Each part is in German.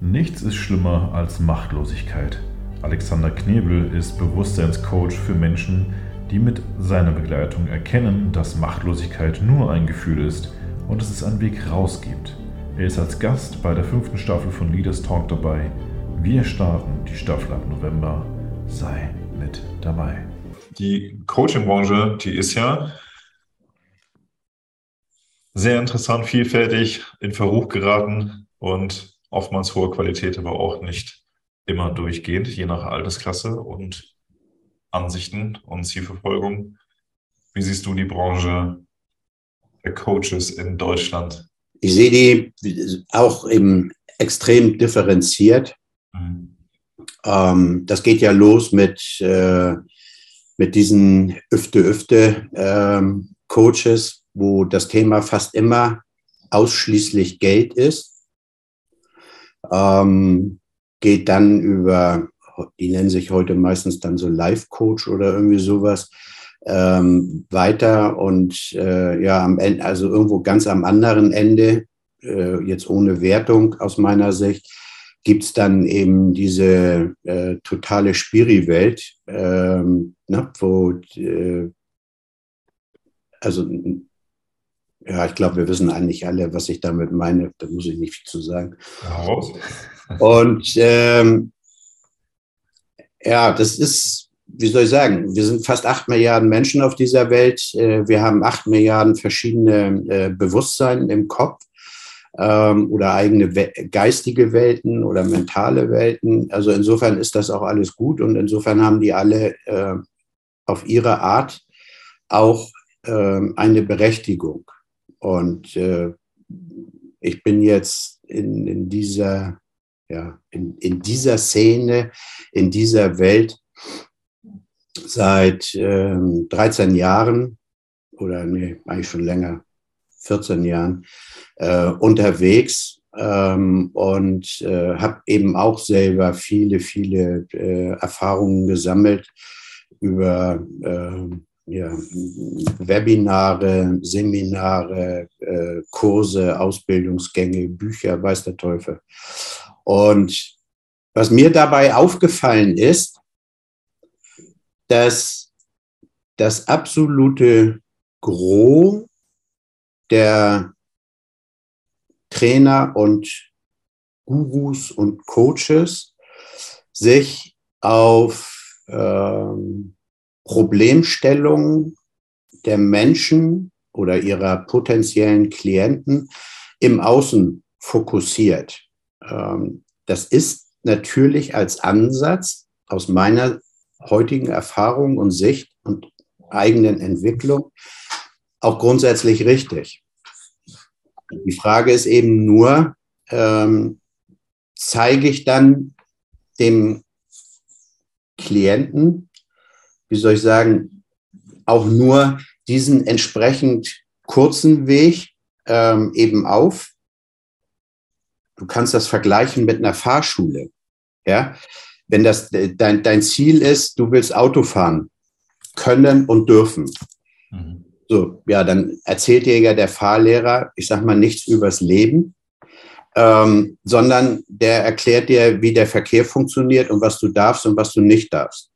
Nichts ist schlimmer als Machtlosigkeit. Alexander Knebel ist Bewusstseinscoach für Menschen, die mit seiner Begleitung erkennen, dass Machtlosigkeit nur ein Gefühl ist und dass es einen Weg raus gibt. Er ist als Gast bei der fünften Staffel von Leaders Talk dabei. Wir starten die Staffel ab November. Sei mit dabei. Die Coaching-Branche, die ist ja sehr interessant, vielfältig, in Verruch geraten und oftmals hohe Qualität, aber auch nicht immer durchgehend, je nach Altersklasse und Ansichten und Zielverfolgung. Wie siehst du die Branche der Coaches in Deutschland? Ich sehe die auch eben extrem differenziert. Mhm. Ähm, das geht ja los mit, äh, mit diesen Öfte-Öfte-Coaches, ähm, wo das Thema fast immer ausschließlich Geld ist. Ähm, geht dann über, die nennen sich heute meistens dann so Life-Coach oder irgendwie sowas, ähm, weiter und äh, ja, am Ende, also irgendwo ganz am anderen Ende, äh, jetzt ohne Wertung aus meiner Sicht, gibt es dann eben diese äh, totale Spiri-Welt, ähm, ne, wo, äh, also, ja, ich glaube, wir wissen eigentlich alle, was ich damit meine, da muss ich nicht viel zu sagen. Raus. Und ähm, ja, das ist, wie soll ich sagen, wir sind fast acht Milliarden Menschen auf dieser Welt. Äh, wir haben acht Milliarden verschiedene äh, Bewusstsein im Kopf ähm, oder eigene geistige Welten oder mentale Welten. Also insofern ist das auch alles gut und insofern haben die alle äh, auf ihre Art auch äh, eine Berechtigung. Und äh, ich bin jetzt in, in dieser ja, in, in dieser Szene, in dieser Welt seit ähm, 13 Jahren oder nee, eigentlich schon länger, 14 Jahren äh, unterwegs ähm, und äh, habe eben auch selber viele, viele äh, Erfahrungen gesammelt über äh, ja, Webinare, Seminare, äh, Kurse, Ausbildungsgänge, Bücher, weiß der Teufel. Und was mir dabei aufgefallen ist, dass das absolute Gros der Trainer und Gurus und Coaches sich auf ähm, Problemstellungen der Menschen oder ihrer potenziellen Klienten im Außen fokussiert. Ähm, das ist natürlich als Ansatz aus meiner heutigen Erfahrung und Sicht und eigenen Entwicklung auch grundsätzlich richtig. Die Frage ist eben nur, ähm, zeige ich dann dem Klienten, wie soll ich sagen, auch nur diesen entsprechend kurzen Weg ähm, eben auf. Du kannst das vergleichen mit einer Fahrschule. Ja, wenn das dein, dein Ziel ist, du willst Auto fahren können und dürfen. Mhm. So, ja, dann erzählt dir ja der Fahrlehrer, ich sag mal, nichts übers Leben, ähm, sondern der erklärt dir, wie der Verkehr funktioniert und was du darfst und was du nicht darfst.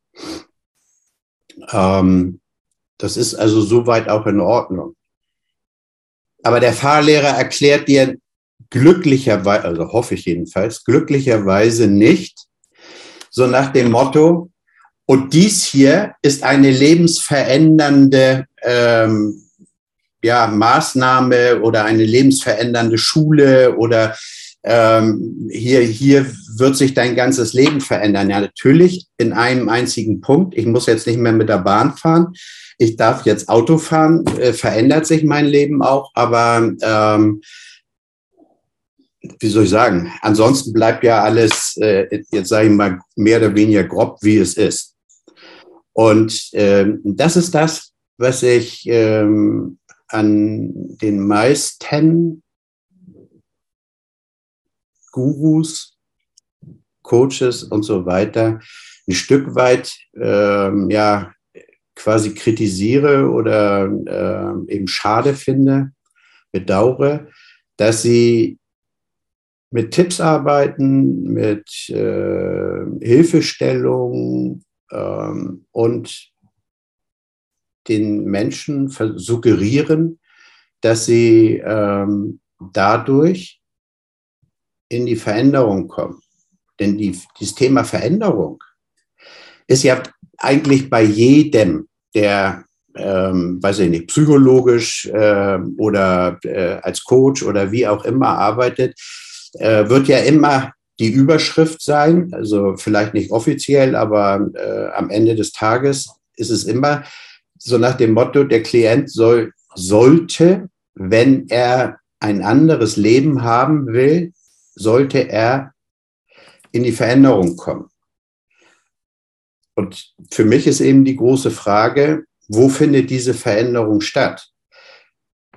Ähm, das ist also soweit auch in Ordnung. Aber der Fahrlehrer erklärt dir glücklicherweise, also hoffe ich jedenfalls, glücklicherweise nicht, so nach dem Motto, und dies hier ist eine lebensverändernde ähm, ja, Maßnahme oder eine lebensverändernde Schule oder ähm, hier, hier wird sich dein ganzes Leben verändern. Ja, natürlich in einem einzigen Punkt. Ich muss jetzt nicht mehr mit der Bahn fahren. Ich darf jetzt Auto fahren. Äh, verändert sich mein Leben auch. Aber ähm, wie soll ich sagen? Ansonsten bleibt ja alles, äh, jetzt sage ich mal, mehr oder weniger grob, wie es ist. Und ähm, das ist das, was ich ähm, an den meisten Gurus, Coaches und so weiter ein Stück weit ähm, ja quasi kritisiere oder äh, eben schade finde, bedauere, dass sie mit Tipps arbeiten, mit äh, Hilfestellung ähm, und den Menschen suggerieren, dass sie ähm, dadurch in die Veränderung kommen. Denn die, dieses Thema Veränderung ist ja eigentlich bei jedem, der, ähm, weiß ich nicht, psychologisch äh, oder äh, als Coach oder wie auch immer arbeitet, äh, wird ja immer die Überschrift sein, also vielleicht nicht offiziell, aber äh, am Ende des Tages ist es immer so nach dem Motto, der Klient soll, sollte, wenn er ein anderes Leben haben will, sollte er in die Veränderung kommen. Und für mich ist eben die große Frage, wo findet diese Veränderung statt?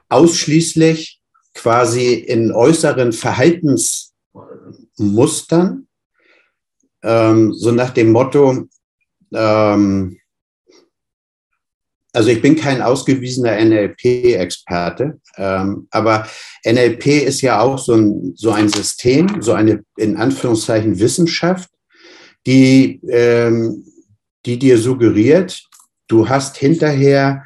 Ausschließlich quasi in äußeren Verhaltensmustern, ähm, so nach dem Motto, ähm, also ich bin kein ausgewiesener NLP-Experte, ähm, aber NLP ist ja auch so ein, so ein System, so eine in Anführungszeichen Wissenschaft, die, ähm, die dir suggeriert, du hast hinterher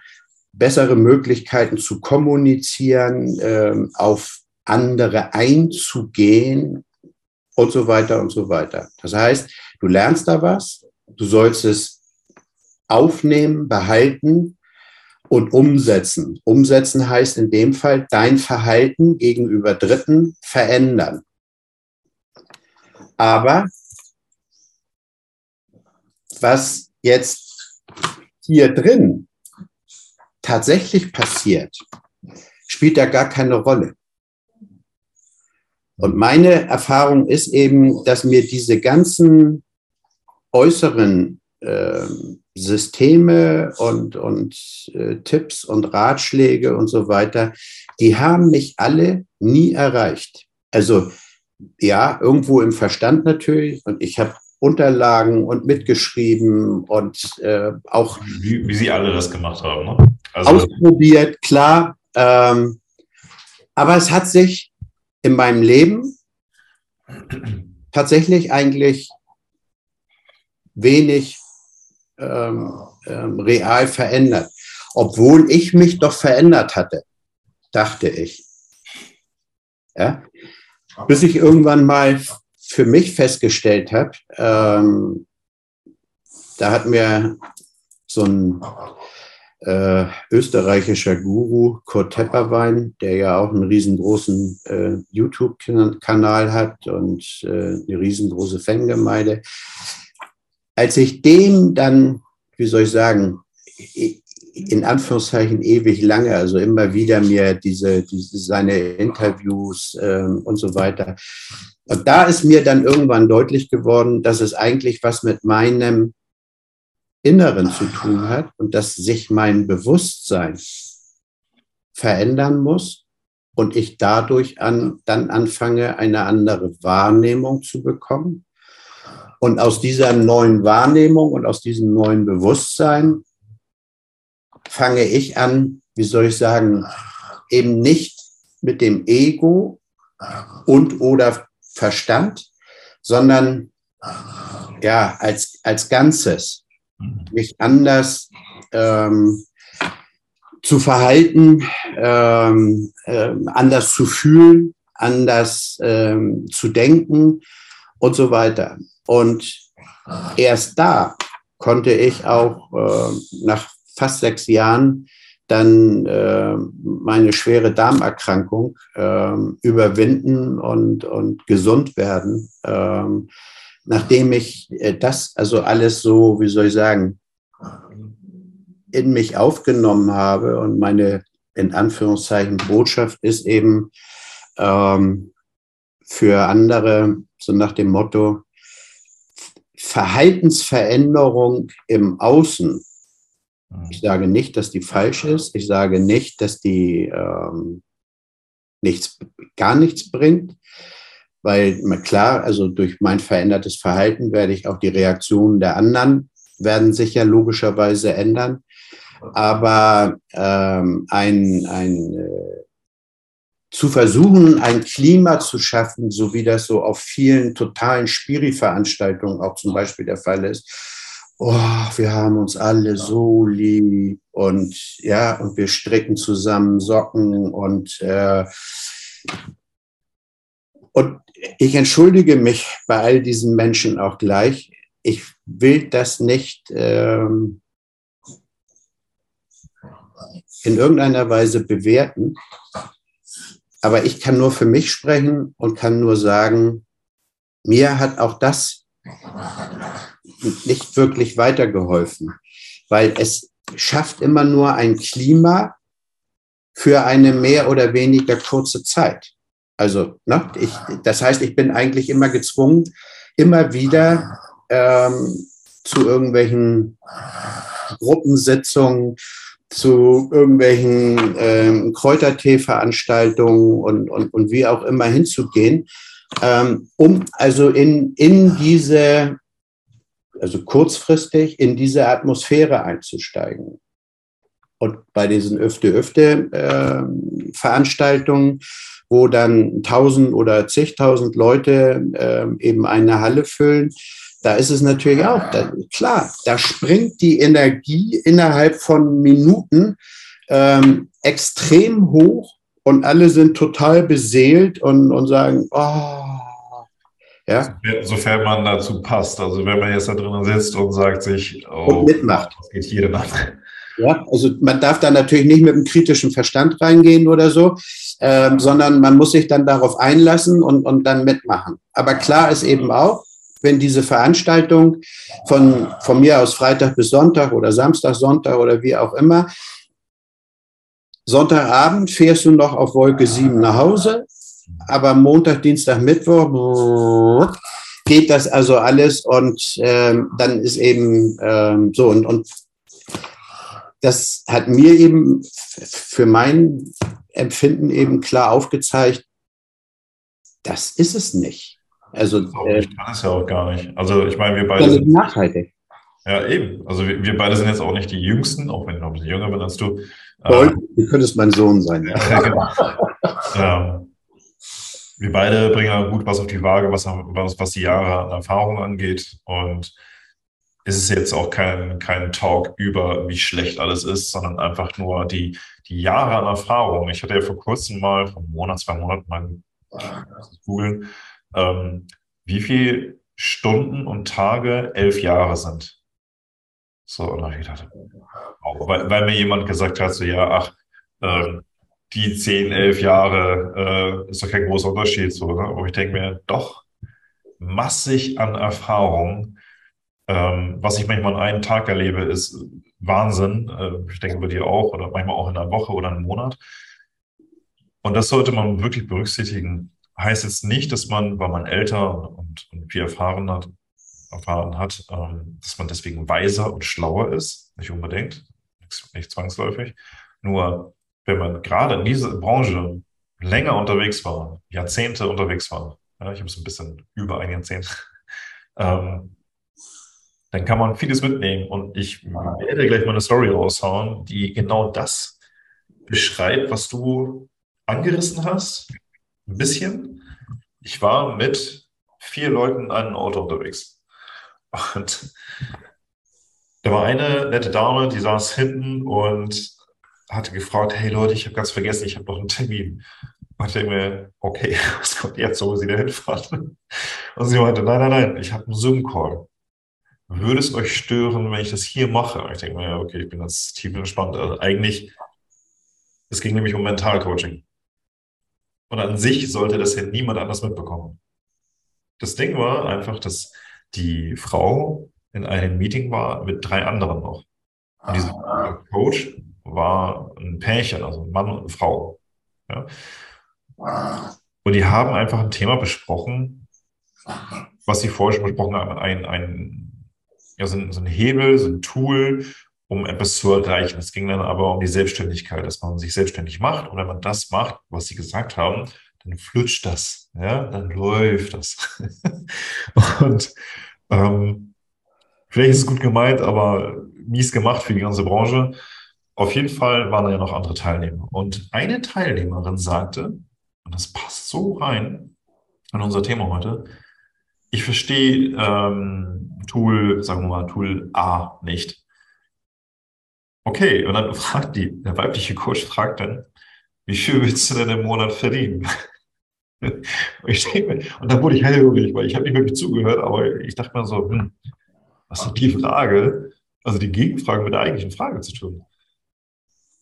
bessere Möglichkeiten zu kommunizieren, ähm, auf andere einzugehen und so weiter und so weiter. Das heißt, du lernst da was, du sollst es aufnehmen, behalten und umsetzen. Umsetzen heißt in dem Fall dein Verhalten gegenüber Dritten verändern. Aber was jetzt hier drin tatsächlich passiert, spielt da gar keine Rolle. Und meine Erfahrung ist eben, dass mir diese ganzen äußeren äh, Systeme und, und äh, Tipps und Ratschläge und so weiter, die haben mich alle nie erreicht. Also ja, irgendwo im Verstand natürlich. Und ich habe Unterlagen und mitgeschrieben und äh, auch. Wie, wie, Sie alle das gemacht haben, ne? Also ausprobiert, klar. Ähm, aber es hat sich in meinem Leben tatsächlich eigentlich wenig ähm, ähm, real verändert. Obwohl ich mich doch verändert hatte, dachte ich. Ja? Bis ich irgendwann mal für mich festgestellt habe, ähm, da hat mir so ein äh, österreichischer Guru, Kurt Tepperwein, der ja auch einen riesengroßen äh, YouTube-Kanal hat und äh, eine riesengroße Fangemeinde. Als ich dem dann, wie soll ich sagen, in Anführungszeichen ewig lange, also immer wieder mir diese, diese seine Interviews ähm, und so weiter. Und da ist mir dann irgendwann deutlich geworden, dass es eigentlich was mit meinem Inneren zu tun hat und dass sich mein Bewusstsein verändern muss und ich dadurch an, dann anfange, eine andere Wahrnehmung zu bekommen. Und aus dieser neuen Wahrnehmung und aus diesem neuen Bewusstsein fange ich an, wie soll ich sagen, eben nicht mit dem Ego und oder Verstand, sondern ja, als, als Ganzes mich anders ähm, zu verhalten, ähm, äh, anders zu fühlen, anders ähm, zu denken und so weiter. Und erst da konnte ich auch äh, nach fast sechs Jahren dann äh, meine schwere Darmerkrankung äh, überwinden und, und gesund werden, ähm, nachdem ich äh, das also alles so, wie soll ich sagen, in mich aufgenommen habe und meine in Anführungszeichen Botschaft ist eben ähm, für andere so nach dem Motto Verhaltensveränderung im Außen Mhm. Ich sage nicht, dass die falsch ist. Ich sage nicht, dass die ähm, nichts, gar nichts bringt. Weil klar, also durch mein verändertes Verhalten werde ich auch die Reaktionen der anderen werden sich ja logischerweise ändern. Aber ähm, ein, ein äh, zu versuchen, ein Klima zu schaffen, so wie das so auf vielen totalen Spiri-Veranstaltungen auch zum Beispiel der Fall ist. Oh, wir haben uns alle so lieb und ja, und wir stricken zusammen Socken und äh, und ich entschuldige mich bei all diesen Menschen auch gleich. Ich will das nicht ähm, in irgendeiner Weise bewerten. Aber ich kann nur für mich sprechen und kann nur sagen, mir hat auch das nicht wirklich weitergeholfen, weil es schafft immer nur ein Klima für eine mehr oder weniger kurze Zeit. Also, ne, ich, das heißt, ich bin eigentlich immer gezwungen, immer wieder ähm, zu irgendwelchen Gruppensitzungen zu irgendwelchen ähm, Kräutertee-Veranstaltungen und, und, und wie auch immer hinzugehen, ähm, um also in, in diese, also kurzfristig in diese Atmosphäre einzusteigen. Und bei diesen Öfte-Öfte-Veranstaltungen, ähm, äh, wo dann tausend oder zigtausend Leute äh, eben eine Halle füllen, da ist es natürlich auch, da, klar, da springt die Energie innerhalb von Minuten ähm, extrem hoch und alle sind total beseelt und, und sagen, oh, ja. Sofern man dazu passt. Also wenn man jetzt da drinnen sitzt und sagt sich, oh, und mitmacht. das geht jede Nacht. Ja, also man darf da natürlich nicht mit einem kritischen Verstand reingehen oder so, ähm, sondern man muss sich dann darauf einlassen und, und dann mitmachen. Aber klar ist eben auch, wenn diese Veranstaltung von, von mir aus Freitag bis Sonntag oder Samstag, Sonntag oder wie auch immer, Sonntagabend fährst du noch auf Wolke 7 nach Hause, aber Montag, Dienstag, Mittwoch geht das also alles und ähm, dann ist eben ähm, so und, und das hat mir eben für mein Empfinden eben klar aufgezeigt, das ist es nicht. Also, äh, ich kann es ja auch gar nicht. Also ich meine, wir beide sind nachhaltig. Ja, eben. Also wir, wir, beide sind jetzt auch nicht die Jüngsten, auch wenn ich noch ein bisschen jünger bin als du. Toll, ähm, du könntest mein Sohn sein. Ja, genau. ähm, wir beide bringen gut was auf die Waage, was, was, was die Jahre an Erfahrung angeht. Und es ist jetzt auch kein, kein Talk über, wie schlecht alles ist, sondern einfach nur die, die Jahre an Erfahrung. Ich hatte ja vor kurzem mal, vor einem Monat, zwei Monaten mal googeln, ähm, wie viele Stunden und Tage elf Jahre sind. So, und dann habe ich gedacht, auch, weil, weil, mir jemand gesagt hat, so ja, ach, äh, die zehn, elf Jahre äh, ist doch kein großer Unterschied. So, ne? Aber ich denke mir, doch, massig an Erfahrung. Ähm, was ich manchmal an einem Tag erlebe, ist Wahnsinn. Äh, ich denke bei dir auch, oder manchmal auch in einer Woche oder einem Monat. Und das sollte man wirklich berücksichtigen heißt jetzt nicht, dass man, weil man älter und, und viel erfahren hat, erfahren hat, ähm, dass man deswegen weiser und schlauer ist. Nicht unbedingt, nicht zwangsläufig. Nur wenn man gerade in dieser Branche länger unterwegs war, Jahrzehnte unterwegs war, ja, ich habe es ein bisschen über ein Jahrzehnt, ähm, dann kann man vieles mitnehmen. Und ich werde gleich mal eine Story raushauen, die genau das beschreibt, was du angerissen hast ein bisschen. Ich war mit vier Leuten in einem Auto unterwegs. Und da war eine nette Dame, die saß hinten und hatte gefragt, hey Leute, ich habe ganz vergessen, ich habe noch einen Termin. Und ich denke mir, okay, was kommt jetzt, wo sie da hinfahren? Und sie meinte, nein, nein, nein, ich habe einen Zoom-Call. Würde es euch stören, wenn ich das hier mache? Und ich denke mir, okay, ich bin jetzt tief entspannt. Also eigentlich, es ging nämlich um Mentalcoaching. Und an sich sollte das ja niemand anders mitbekommen. Das Ding war einfach, dass die Frau in einem Meeting war mit drei anderen noch. Und dieser. Coach war ein Pärchen, also ein Mann und eine Frau. Ja? Und die haben einfach ein Thema besprochen, was sie vorher schon besprochen haben. Ein, ein, ja, so ein, so ein Hebel, so ein Tool, um etwas zu erreichen. Es ging dann aber um die Selbstständigkeit, dass man sich selbstständig macht. Und wenn man das macht, was Sie gesagt haben, dann flutscht das, ja, dann läuft das. und ähm, vielleicht ist es gut gemeint, aber mies gemacht für die ganze Branche. Auf jeden Fall waren da ja noch andere Teilnehmer. Und eine Teilnehmerin sagte, und das passt so rein in unser Thema heute. Ich verstehe ähm, Tool, sagen wir mal, Tool A nicht. Okay, und dann fragt die, der weibliche Coach fragt dann, wie viel willst du denn im Monat verdienen? und, ich denke, und dann wurde ich hellhörig, weil ich habe nicht wirklich zugehört, aber ich dachte mir so, hm, was hat die Frage, also die Gegenfrage mit der eigentlichen Frage zu tun?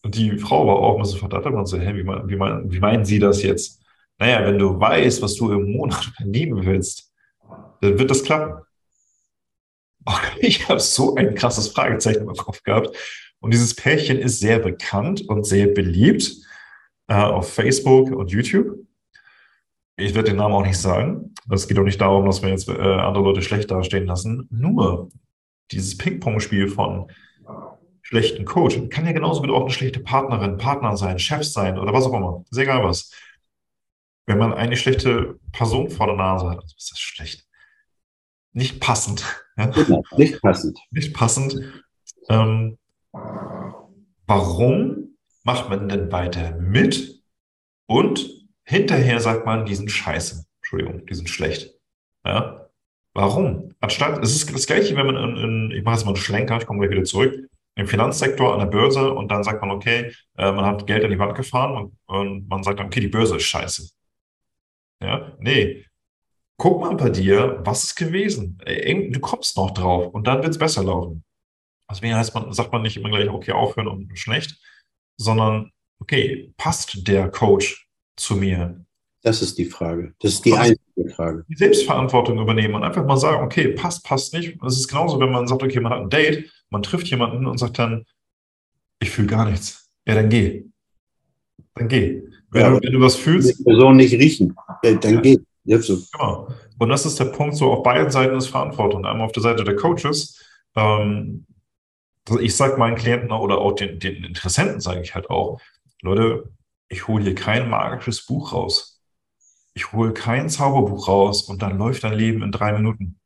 Und die Frau war auch ein bisschen verdattert und so, hä, wie, wie, wie meinen Sie das jetzt? Naja, wenn du weißt, was du im Monat verdienen willst, dann wird das klappen. Ich habe so ein krasses Fragezeichen im Kopf gehabt. Und dieses Pärchen ist sehr bekannt und sehr beliebt äh, auf Facebook und YouTube. Ich werde den Namen auch nicht sagen. Es geht auch nicht darum, dass wir jetzt äh, andere Leute schlecht dastehen lassen. Nur dieses Ping-Pong-Spiel von schlechten Coach kann ja genauso gut auch eine schlechte Partnerin, Partner sein, Chef sein oder was auch immer. Ist egal was. Wenn man eine schlechte Person vor der Nase hat, ist das schlecht. Nicht passend. Ja? Genau, nicht passend. Nicht passend. Ähm, warum macht man denn weiter mit und hinterher sagt man, die sind scheiße. Entschuldigung, die sind schlecht. Ja? Warum? Anstatt, es ist das Gleiche, wenn man in, in ich mache jetzt mal einen Schlenker, ich komme gleich wieder zurück, im Finanzsektor an der Börse und dann sagt man, okay, äh, man hat Geld an die Wand gefahren und, und man sagt dann, okay, die Börse ist scheiße. Ja, nee. Guck mal bei dir, was ist gewesen? Du kommst noch drauf und dann wird es besser laufen. Deswegen heißt man, sagt man nicht immer gleich, okay, aufhören und schlecht, sondern, okay, passt der Coach zu mir? Das ist die Frage. Das ist die also einzige Frage. Die Selbstverantwortung übernehmen und einfach mal sagen, okay, passt, passt nicht. Das ist genauso, wenn man sagt, okay, man hat ein Date, man trifft jemanden und sagt dann, ich fühle gar nichts. Ja, dann geh. Dann geh. Wenn, ja, du, wenn du was fühlst. Die Person nicht riechen, dann ja. geh. Jetzt so. Genau. Und das ist der Punkt, so auf beiden Seiten ist Verantwortung. Einmal auf der Seite der Coaches, ähm, ich sage meinen Klienten oder auch den, den Interessenten, sage ich halt auch, Leute, ich hole hier kein magisches Buch raus. Ich hole kein Zauberbuch raus und dann läuft dein Leben in drei Minuten.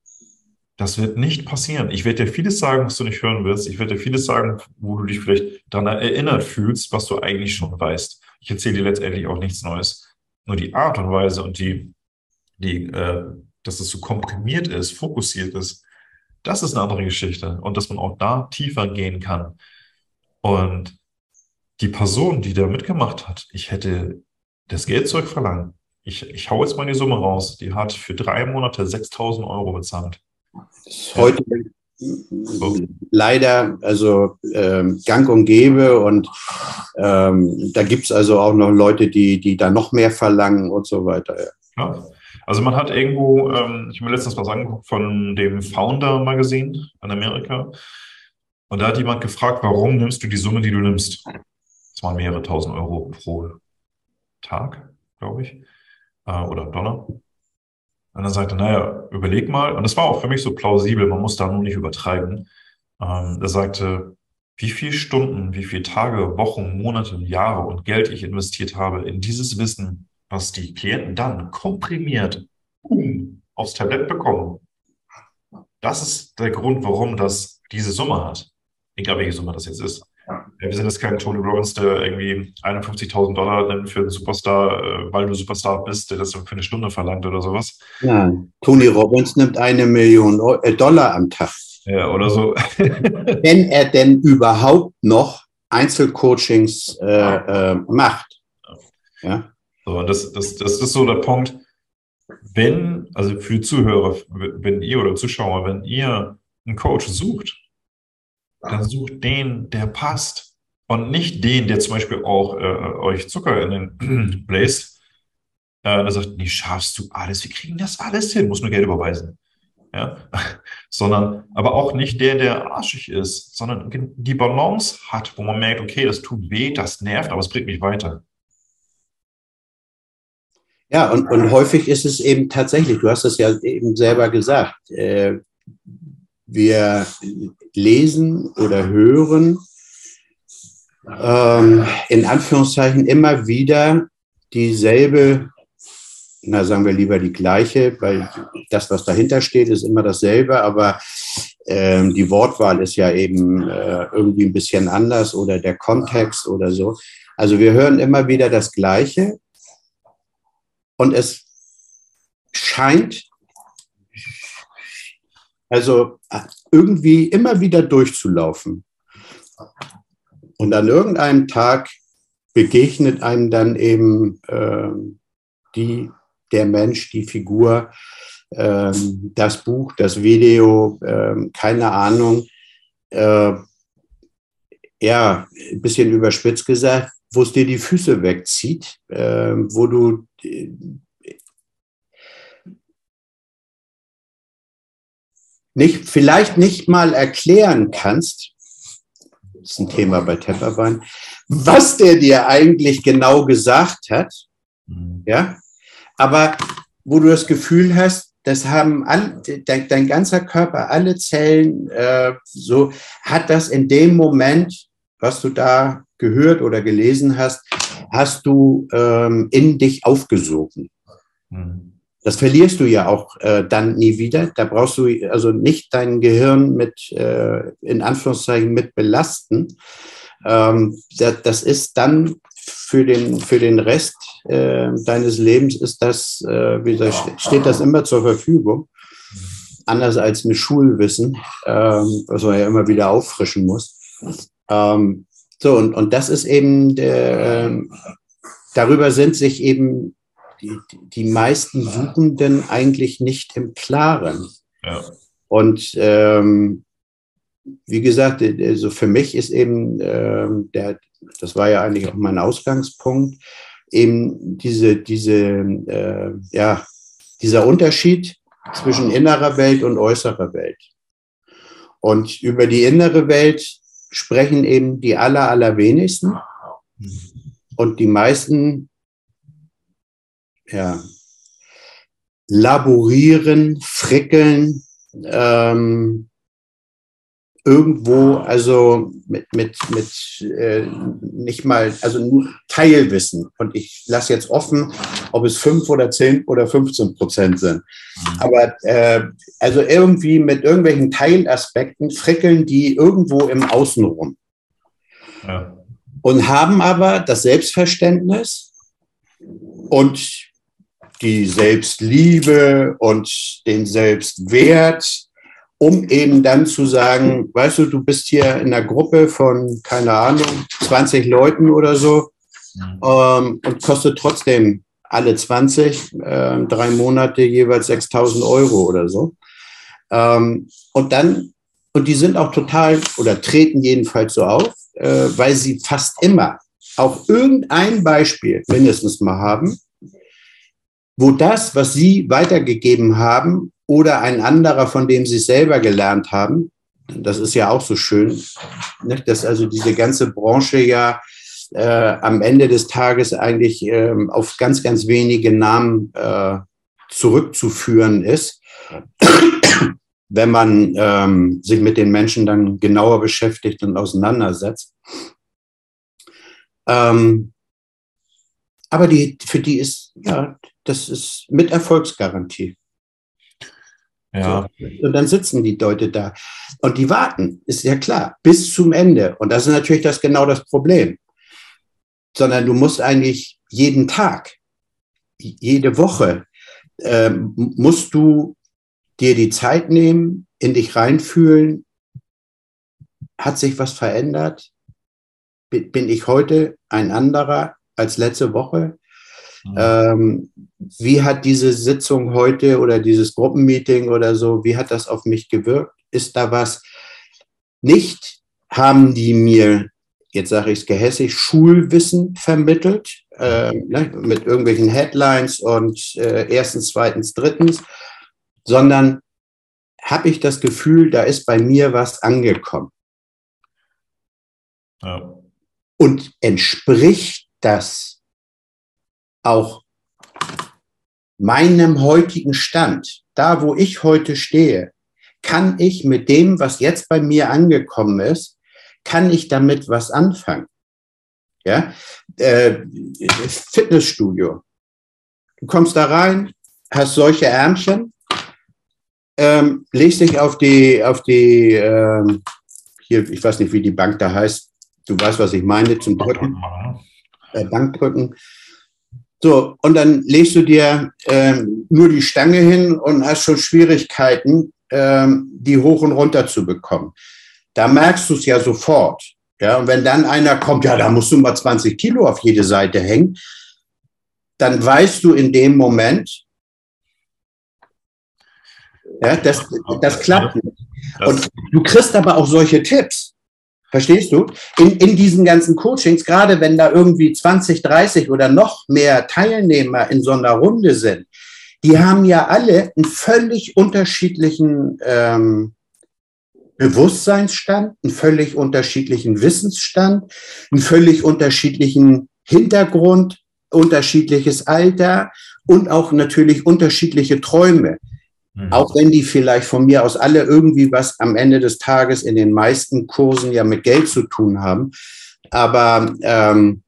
Das wird nicht passieren. Ich werde dir vieles sagen, was du nicht hören willst. Ich werde dir vieles sagen, wo du dich vielleicht daran erinnert fühlst, was du eigentlich schon weißt. Ich erzähle dir letztendlich auch nichts Neues. Nur die Art und Weise und die, die, äh, dass es so komprimiert ist, fokussiert ist, das ist eine andere Geschichte. Und dass man auch da tiefer gehen kann. Und die Person, die da mitgemacht hat, ich hätte das Geld zurückverlangt. Ich, ich hau jetzt mal die Summe raus. Die hat für drei Monate 6000 Euro bezahlt. Heute so. leider also ähm, gang und gäbe und ähm, da gibt es also auch noch Leute, die, die da noch mehr verlangen und so weiter. Ja. ja. Also man hat irgendwo, ähm, ich habe mir letztens was angeguckt von dem Founder-Magazin in Amerika. Und da hat jemand gefragt, warum nimmst du die Summe, die du nimmst? Das waren mehrere tausend Euro pro Tag, glaube ich. Äh, oder Dollar. Und dann sagte, naja, überleg mal. Und das war auch für mich so plausibel, man muss da nur nicht übertreiben. Ähm, er sagte, wie viele Stunden, wie viele Tage, Wochen, Monate, Jahre und Geld ich investiert habe in dieses Wissen, was die Klienten dann komprimiert boom, aufs Tablett bekommen. Das ist der Grund, warum das diese Summe hat. Egal welche Summe das jetzt ist. Ja, wir sind jetzt kein Tony Robbins, der irgendwie 51.000 Dollar nimmt für einen Superstar, äh, weil du Superstar bist, der das für eine Stunde verlangt oder sowas. Ja, Tony Robbins nimmt eine Million äh, Dollar am Tag. Ja, oder so. Wenn er denn überhaupt noch Einzelcoachings äh, äh, macht. Ja. So, das, das, das ist so der Punkt, wenn, also für Zuhörer, wenn ihr oder Zuschauer, wenn ihr einen Coach sucht, dann sucht den, der passt. Und nicht den, der zum Beispiel auch äh, euch Zucker in den bläst. Äh, der sagt, nee, schaffst du alles, wir kriegen das alles hin, muss nur Geld überweisen. Ja, sondern aber auch nicht der, der arschig ist, sondern die Balance hat, wo man merkt, okay, das tut weh, das nervt, aber es bringt mich weiter. Ja, und, und häufig ist es eben tatsächlich, du hast es ja eben selber gesagt, äh, wir lesen oder hören ähm, in Anführungszeichen immer wieder dieselbe, na sagen wir lieber die gleiche, weil das, was dahinter steht, ist immer dasselbe, aber ähm, die Wortwahl ist ja eben äh, irgendwie ein bisschen anders oder der Kontext oder so. Also wir hören immer wieder das Gleiche und es scheint also irgendwie immer wieder durchzulaufen. Und an irgendeinem Tag begegnet einem dann eben äh, die, der Mensch, die Figur, äh, das Buch, das Video, äh, keine Ahnung. Ja, ein bisschen überspitzt gesagt, wo es dir die Füße wegzieht, äh, wo du äh, nicht, vielleicht nicht mal erklären kannst, das ist ein Thema bei Tepperwein, was der dir eigentlich genau gesagt hat, mhm. ja, aber wo du das Gefühl hast, das haben all, dein, dein ganzer Körper, alle Zellen, äh, so hat das in dem Moment, was du da gehört oder gelesen hast, hast du ähm, in dich aufgesogen. Mhm. Das verlierst du ja auch äh, dann nie wieder. Da brauchst du also nicht dein Gehirn mit, äh, in Anführungszeichen, mit belasten. Ähm, das, das, ist dann für den, für den Rest äh, deines Lebens ist das, äh, wie gesagt, steht das immer zur Verfügung. Anders als mit Schulwissen, ähm, was man ja immer wieder auffrischen muss. Ähm, so, und, und das ist eben der, ähm, darüber sind sich eben die, die meisten Suchenden eigentlich nicht im Klaren. Ja. Und ähm, wie gesagt, also für mich ist eben ähm, der, das war ja eigentlich auch mein Ausgangspunkt, eben diese, diese, äh, ja, dieser Unterschied zwischen innerer Welt und äußerer Welt. Und über die innere Welt sprechen eben die aller, allerwenigsten. Und die meisten ja, laborieren, frickeln, ähm, irgendwo, also mit, mit, mit äh, nicht mal, also nur Teilwissen. Und ich lasse jetzt offen, ob es fünf oder zehn oder 15 Prozent sind. Mhm. Aber äh, also irgendwie mit irgendwelchen Teilaspekten frickeln die irgendwo im Außen rum. Ja. Und haben aber das Selbstverständnis und die Selbstliebe und den Selbstwert, um eben dann zu sagen, weißt du, du bist hier in einer Gruppe von, keine Ahnung, 20 Leuten oder so ähm, und kostet trotzdem alle 20, äh, drei Monate jeweils 6000 Euro oder so. Ähm, und dann, und die sind auch total oder treten jedenfalls so auf, äh, weil sie fast immer auch irgendein Beispiel mindestens mal haben, wo das, was Sie weitergegeben haben oder ein anderer, von dem Sie selber gelernt haben, das ist ja auch so schön, ne, dass also diese ganze Branche ja äh, am Ende des Tages eigentlich äh, auf ganz, ganz wenige Namen äh, zurückzuführen ist, wenn man ähm, sich mit den Menschen dann genauer beschäftigt und auseinandersetzt. Ähm, aber die, für die ist, ja, das ist mit Erfolgsgarantie. Ja. So. Und dann sitzen die Leute da. Und die warten, ist ja klar, bis zum Ende. Und das ist natürlich das genau das Problem. Sondern du musst eigentlich jeden Tag, jede Woche, äh, musst du dir die Zeit nehmen, in dich reinfühlen. Hat sich was verändert? Bin ich heute ein anderer als letzte Woche? Mhm. Ähm, wie hat diese Sitzung heute oder dieses Gruppenmeeting oder so, wie hat das auf mich gewirkt? Ist da was? Nicht haben die mir, jetzt sage ich es gehässig, Schulwissen vermittelt, äh, ne, mit irgendwelchen Headlines und äh, erstens, zweitens, drittens, sondern habe ich das Gefühl, da ist bei mir was angekommen. Ja. Und entspricht das auch meinem heutigen Stand, da wo ich heute stehe, kann ich mit dem, was jetzt bei mir angekommen ist, kann ich damit was anfangen? Ja, äh, Fitnessstudio. Du kommst da rein, hast solche Ärmchen, ähm, legst dich auf die, auf die, ähm, hier, ich weiß nicht, wie die Bank da heißt. Du weißt, was ich meine, zum Drücken. Äh, Bankdrücken So, und dann legst du dir ähm, nur die Stange hin und hast schon Schwierigkeiten, ähm, die hoch und runter zu bekommen. Da merkst du es ja sofort. Ja, und wenn dann einer kommt, ja, da musst du mal 20 Kilo auf jede Seite hängen, dann weißt du in dem Moment, ja, das, das klappt nicht. Und du kriegst aber auch solche Tipps. Verstehst du? In, in diesen ganzen Coachings, gerade wenn da irgendwie 20, 30 oder noch mehr Teilnehmer in so einer Runde sind, die haben ja alle einen völlig unterschiedlichen ähm, Bewusstseinsstand, einen völlig unterschiedlichen Wissensstand, einen völlig unterschiedlichen Hintergrund, unterschiedliches Alter und auch natürlich unterschiedliche Träume. Mhm. Auch wenn die vielleicht von mir aus alle irgendwie was am Ende des Tages in den meisten Kursen ja mit Geld zu tun haben. Aber ähm,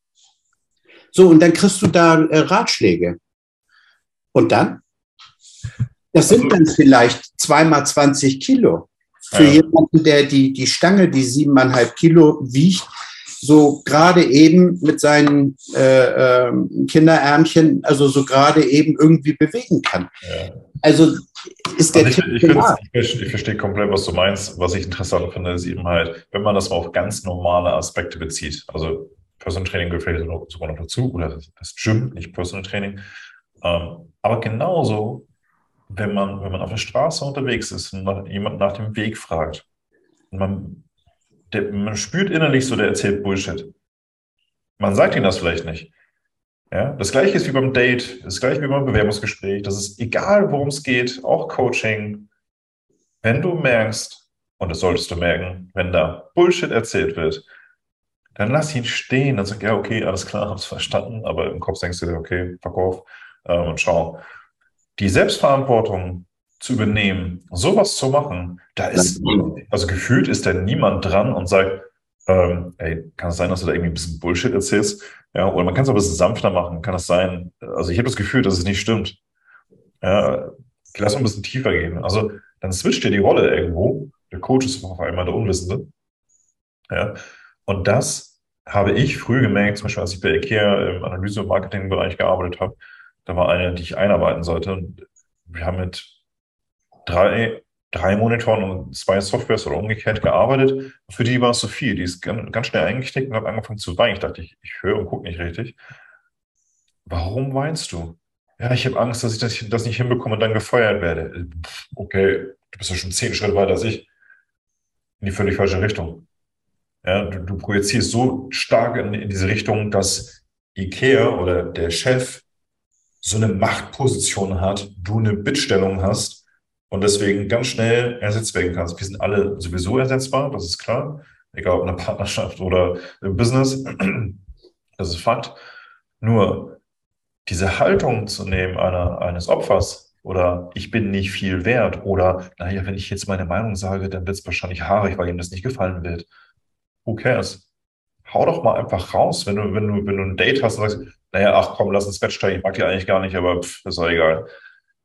so, und dann kriegst du da äh, Ratschläge. Und dann? Das sind dann vielleicht zweimal 20 Kilo. Für ja. jemanden, der die, die Stange, die siebeneinhalb Kilo wiegt, so gerade eben mit seinen äh, äh, Kinderärmchen, also so gerade eben irgendwie bewegen kann. Ja. Also ist der also ich, ich, ich, ich, verstehe komplett, was du meinst. Was ich interessant finde, ist eben halt, wenn man das mal auf ganz normale Aspekte bezieht, also Personal Training gehört vielleicht sogar noch dazu, oder das Gym, nicht Personal Training. Ähm, aber genauso, wenn man, wenn man auf der Straße unterwegs ist und nach, jemand nach dem Weg fragt, man, der, man spürt innerlich so, der erzählt Bullshit. Man sagt ihm das vielleicht nicht. Ja, das gleiche ist wie beim Date, das gleiche wie beim Bewerbungsgespräch. Das ist egal, worum es geht, auch Coaching. Wenn du merkst, und das solltest du merken, wenn da Bullshit erzählt wird, dann lass ihn stehen. Dann sag, ja, okay, alles klar, hab's verstanden, aber im Kopf denkst du dir, okay, Verkauf ähm, und schau. Die Selbstverantwortung zu übernehmen, sowas zu machen, da ist, also gefühlt ist da niemand dran und sagt, ähm, ey, kann es sein, dass du da irgendwie ein bisschen Bullshit erzählst? Ja, oder man kann es auch ein bisschen sanfter machen. Kann es sein? Also ich habe das Gefühl, dass es nicht stimmt. Ja, lass mal ein bisschen tiefer gehen. Also dann switcht dir die Rolle irgendwo. Der Coach ist auf einmal der Unwissende. Ja, und das habe ich früh gemerkt, zum Beispiel als ich bei IKEA im Analyse- und Marketingbereich gearbeitet habe. Da war eine, die ich einarbeiten sollte. Und wir haben mit drei drei Monitoren und zwei Softwares oder umgekehrt gearbeitet. Für die war es so viel. Die ist ganz schnell eingesteckt und hat angefangen zu weinen. Ich dachte, ich, ich höre und gucke nicht richtig. Warum weinst du? Ja, ich habe Angst, dass ich das, das, nicht hinbekomme und dann gefeuert werde. Okay, du bist ja schon zehn Schritte weiter als ich. In die völlig falsche Richtung. Ja, du, du projizierst so stark in, in diese Richtung, dass IKEA oder der Chef so eine Machtposition hat, du eine Bittstellung hast und deswegen ganz schnell ersetzt werden kannst. Wir sind alle sowieso ersetzbar, das ist klar, egal ob in einer Partnerschaft oder im Business. Das ist Fakt. Nur diese Haltung zu nehmen einer, eines Opfers oder ich bin nicht viel wert oder naja, wenn ich jetzt meine Meinung sage, dann wird es wahrscheinlich haarig, weil ihm das nicht gefallen wird. Who cares? Hau doch mal einfach raus, wenn du, wenn du, wenn du ein Date hast und sagst, naja, ach komm, lass ins Bett ich mag die eigentlich gar nicht, aber pff, ist doch egal.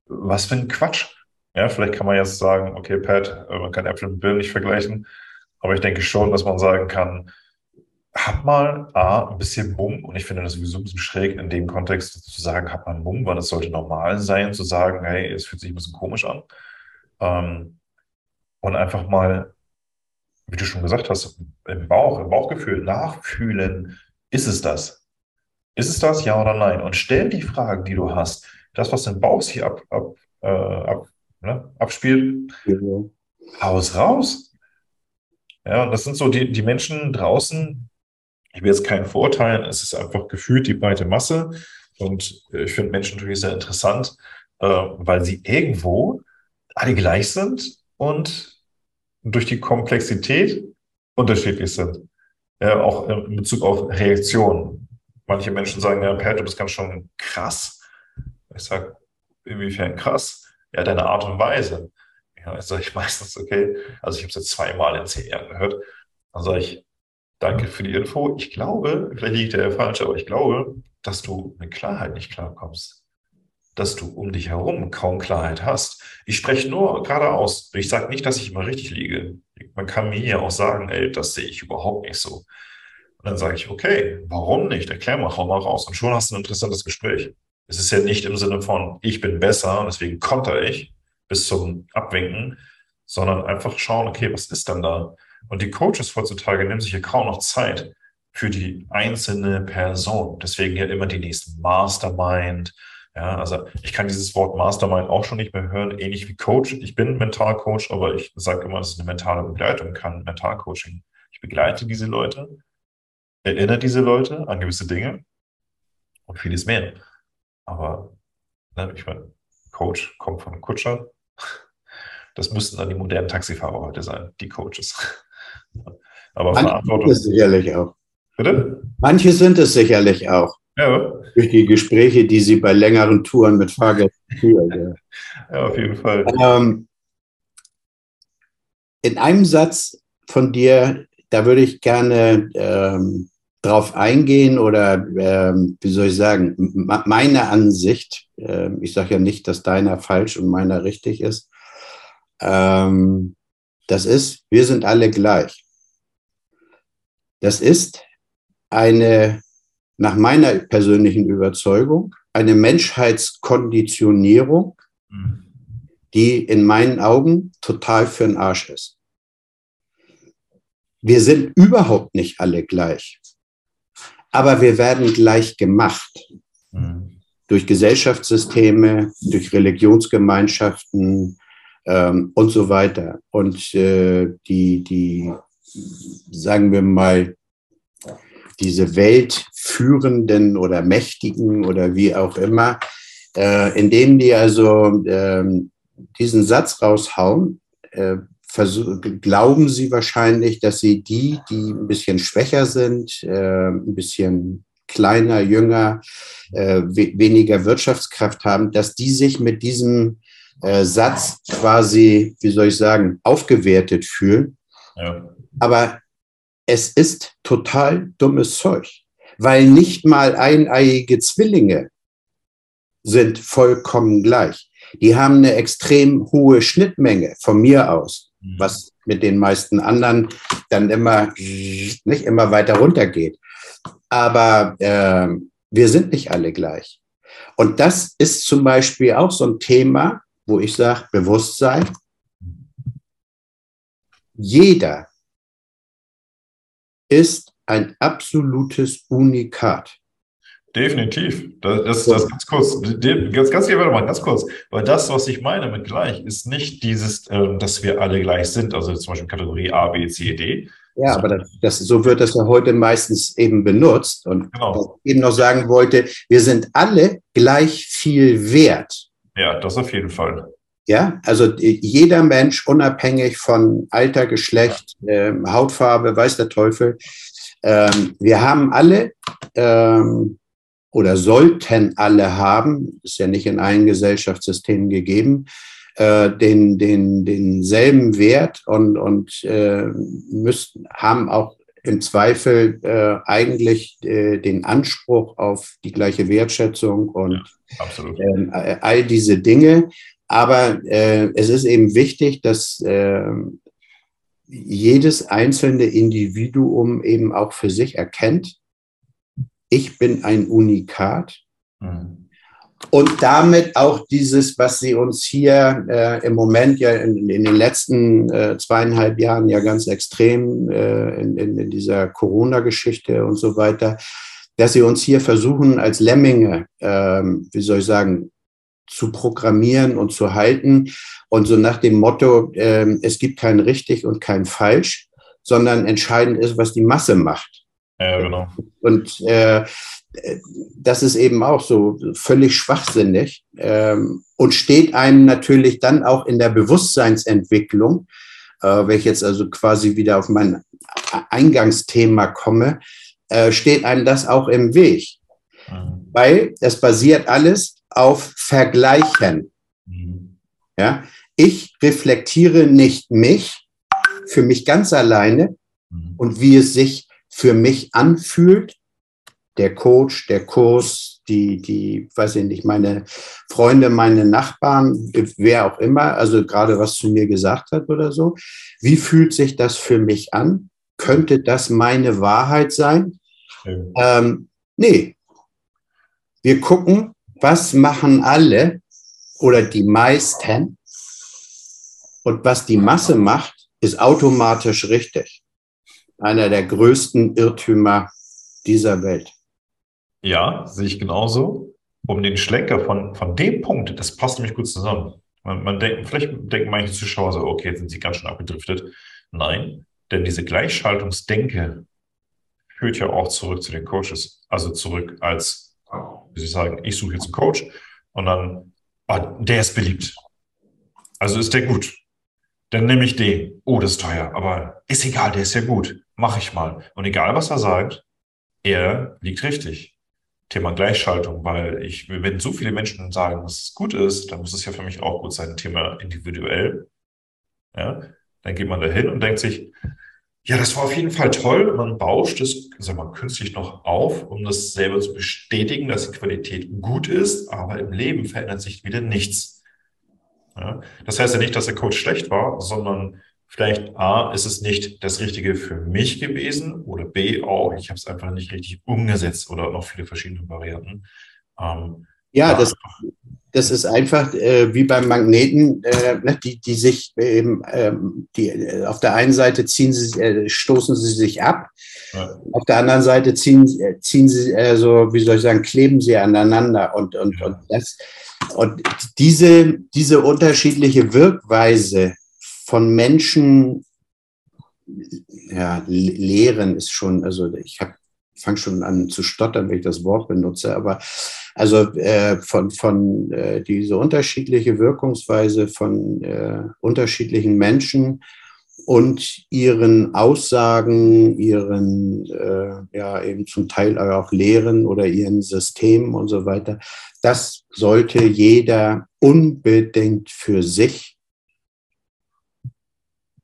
Was für ein Quatsch. Ja, vielleicht kann man jetzt sagen, okay, Pat, äh, man kann Äpfel mit Birnen nicht vergleichen, aber ich denke schon, dass man sagen kann, hab mal A, ein bisschen Mumm, und ich finde das sowieso ein bisschen schräg in dem Kontext zu sagen, hab mal Mumm, weil es sollte normal sein, zu sagen, hey, es fühlt sich ein bisschen komisch an. Ähm, und einfach mal, wie du schon gesagt hast, im Bauch, im Bauchgefühl nachfühlen, ist es das? Ist es das, ja oder nein? Und stell die Fragen, die du hast, das, was im Bauch sich ab, ab, äh, ab ne, abspielt, ja. haus raus. Ja, das sind so die, die Menschen draußen, ich will jetzt keinen verurteilen, es ist einfach gefühlt die breite Masse. Und ich finde Menschen natürlich sehr interessant, äh, weil sie irgendwo alle gleich sind und durch die Komplexität unterschiedlich sind. Ja, auch in Bezug auf Reaktionen. Manche Menschen sagen, ja, Pat, du bist ganz schön krass. Ich sage, inwiefern krass? Ja, deine Art und Weise. Ja, dann sage ich meistens, okay, also ich habe es jetzt zweimal in zehn Jahren gehört. Dann sage ich, danke für die Info. Ich glaube, vielleicht liegt der falsch, aber ich glaube, dass du mit Klarheit nicht klarkommst. Dass du um dich herum kaum Klarheit hast. Ich spreche nur geradeaus. Ich sage nicht, dass ich immer richtig liege. Man kann mir ja auch sagen, ey, das sehe ich überhaupt nicht so. Und dann sage ich, okay, warum nicht? Erklär mal, hau mal raus. Und schon hast du ein interessantes Gespräch. Es ist ja nicht im Sinne von, ich bin besser und deswegen konter ich bis zum Abwinken, sondern einfach schauen, okay, was ist dann da? Und die Coaches heutzutage nehmen sich ja kaum noch Zeit für die einzelne Person. Deswegen ja immer die nächsten Mastermind. Ja, also ich kann dieses Wort Mastermind auch schon nicht mehr hören, ähnlich wie Coach. Ich bin Mentalcoach, aber ich sage immer, dass es eine mentale Begleitung kann, Mentalcoaching. Ich begleite diese Leute, erinnere diese Leute an gewisse Dinge und vieles mehr. Aber ne, ich meine, Coach kommt von Kutscher. Das müssten dann die modernen Taxifahrer heute sein, die Coaches. Aber Manche Verantwortung. Sind es sicherlich auch. Bitte? Manche sind es sicherlich auch. Ja. Durch die Gespräche, die sie bei längeren Touren mit Fahrgästen führen. Ja. ja, auf jeden Fall. Ähm, in einem Satz von dir, da würde ich gerne ähm, drauf eingehen oder ähm, wie soll ich sagen, meine Ansicht, äh, ich sage ja nicht, dass deiner falsch und meiner richtig ist, ähm, das ist, wir sind alle gleich. Das ist eine, nach meiner persönlichen Überzeugung, eine Menschheitskonditionierung, mhm. die in meinen Augen total für den Arsch ist. Wir sind überhaupt nicht alle gleich, aber wir werden gleich gemacht. Mhm. Durch Gesellschaftssysteme, durch Religionsgemeinschaften, ähm, und so weiter. Und äh, die, die, sagen wir mal, diese Weltführenden oder Mächtigen oder wie auch immer, äh, indem die also äh, diesen Satz raushauen, äh, glauben sie wahrscheinlich, dass sie die, die ein bisschen schwächer sind, äh, ein bisschen kleiner, jünger, äh, we weniger Wirtschaftskraft haben, dass die sich mit diesem äh, Satz quasi, wie soll ich sagen, aufgewertet fühlen. Ja. Aber es ist total dummes Zeug, weil nicht mal eineiige Zwillinge sind vollkommen gleich. Die haben eine extrem hohe Schnittmenge von mir aus. Was mit den meisten anderen dann immer nicht immer weiter runtergeht. Aber äh, wir sind nicht alle gleich. Und das ist zum Beispiel auch so ein Thema, wo ich sage, Bewusstsein. Jeder ist ein absolutes Unikat. Definitiv. Das, das, das ganz kurz, ganz, ganz, warte mal, ganz kurz. Weil das, was ich meine mit gleich, ist nicht dieses, äh, dass wir alle gleich sind, also zum Beispiel Kategorie A, B, C, D. Ja, aber das, das, so wird das ja heute meistens eben benutzt. Und genau. was ich eben noch sagen wollte, wir sind alle gleich viel wert. Ja, das auf jeden Fall. Ja, also jeder Mensch, unabhängig von Alter, Geschlecht, äh, Hautfarbe, weiß der Teufel, ähm, wir haben alle ähm, oder sollten alle haben, ist ja nicht in allen Gesellschaftssystemen gegeben, äh, den, den, denselben Wert und, und äh, müssen, haben auch im Zweifel äh, eigentlich äh, den Anspruch auf die gleiche Wertschätzung und ja, all diese Dinge. Aber äh, es ist eben wichtig, dass äh, jedes einzelne Individuum eben auch für sich erkennt, ich bin ein Unikat. Mhm. Und damit auch dieses, was Sie uns hier äh, im Moment ja in, in den letzten äh, zweieinhalb Jahren ja ganz extrem äh, in, in, dieser Corona-Geschichte und so weiter, dass Sie uns hier versuchen, als Lemminge, ähm, wie soll ich sagen, zu programmieren und zu halten. Und so nach dem Motto, äh, es gibt kein richtig und kein falsch, sondern entscheidend ist, was die Masse macht. Ja, genau. Und äh, das ist eben auch so völlig schwachsinnig ähm, und steht einem natürlich dann auch in der Bewusstseinsentwicklung, äh, wenn ich jetzt also quasi wieder auf mein Eingangsthema komme, äh, steht einem das auch im Weg. Mhm. Weil es basiert alles auf Vergleichen. Mhm. Ja, ich reflektiere nicht mich für mich ganz alleine mhm. und wie es sich für mich anfühlt. Der Coach, der Kurs, die, die, weiß ich nicht, meine Freunde, meine Nachbarn, wer auch immer, also gerade was zu mir gesagt hat oder so. Wie fühlt sich das für mich an? Könnte das meine Wahrheit sein? Ja. Ähm, nee. Wir gucken, was machen alle oder die meisten und was die Masse macht, ist automatisch richtig. Einer der größten Irrtümer dieser Welt. Ja, sehe ich genauso. Um den Schlenker von, von dem Punkt, das passt nämlich gut zusammen. Man, man denkt, vielleicht denken manche Zuschauer so, okay, jetzt sind sie ganz schön abgedriftet. Nein, denn diese Gleichschaltungsdenke führt ja auch zurück zu den Coaches. Also zurück als, wie Sie sagen, ich suche jetzt einen Coach und dann, ah, der ist beliebt. Also ist der gut. Dann nehme ich den. Oh, das ist teuer, aber ist egal, der ist ja gut. Mach ich mal. Und egal, was er sagt, er liegt richtig. Thema Gleichschaltung, weil ich, wenn so viele Menschen sagen, dass es gut ist, dann muss es ja für mich auch gut sein. Thema individuell. Ja, dann geht man da hin und denkt sich, ja, das war auf jeden Fall toll. Man bauscht es, sag mal, künstlich noch auf, um das selber zu bestätigen, dass die Qualität gut ist, aber im Leben verändert sich wieder nichts. Ja, das heißt ja nicht, dass der Coach schlecht war, sondern vielleicht A, ist es nicht das Richtige für mich gewesen oder B, auch, ich habe es einfach nicht richtig umgesetzt oder noch viele verschiedene Varianten. Ähm, ja, das, das ist einfach äh, wie beim Magneten, äh, ne, die, die sich eben, ähm, die, äh, auf der einen Seite ziehen sie, äh, stoßen sie sich ab, ja. auf der anderen Seite ziehen, äh, ziehen sie, äh, so, wie soll ich sagen, kleben sie aneinander und, und, ja. und das, und diese, diese unterschiedliche Wirkweise von Menschen, ja, lehren ist schon, also ich habe fange schon an zu stottern, wenn ich das Wort benutze, aber also äh, von, von äh, diese unterschiedliche Wirkungsweise von äh, unterschiedlichen Menschen und ihren Aussagen, ihren äh, ja eben zum Teil auch Lehren oder ihren Systemen und so weiter, das sollte jeder unbedingt für sich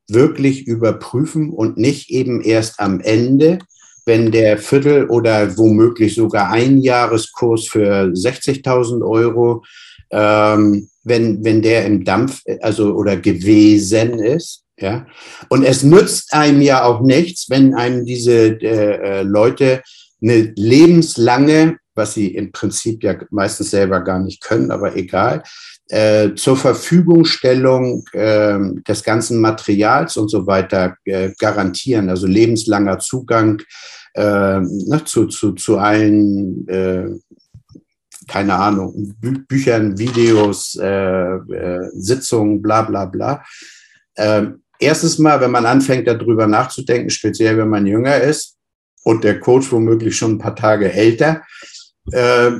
wirklich überprüfen und nicht eben erst am Ende, wenn der Viertel- oder womöglich sogar ein Jahreskurs für 60.000 Euro, ähm, wenn, wenn der im Dampf, also oder gewesen ist, ja. Und es nützt einem ja auch nichts, wenn einem diese äh, äh Leute eine lebenslange was sie im Prinzip ja meistens selber gar nicht können, aber egal, äh, zur Verfügungstellung äh, des ganzen Materials und so weiter äh, garantieren, also lebenslanger Zugang äh, ne, zu, zu, zu allen, äh, keine Ahnung, Bü Büchern, Videos, äh, Sitzungen, bla bla bla. Ähm, erstes Mal, wenn man anfängt, darüber nachzudenken, speziell wenn man jünger ist und der Coach womöglich schon ein paar Tage älter, äh,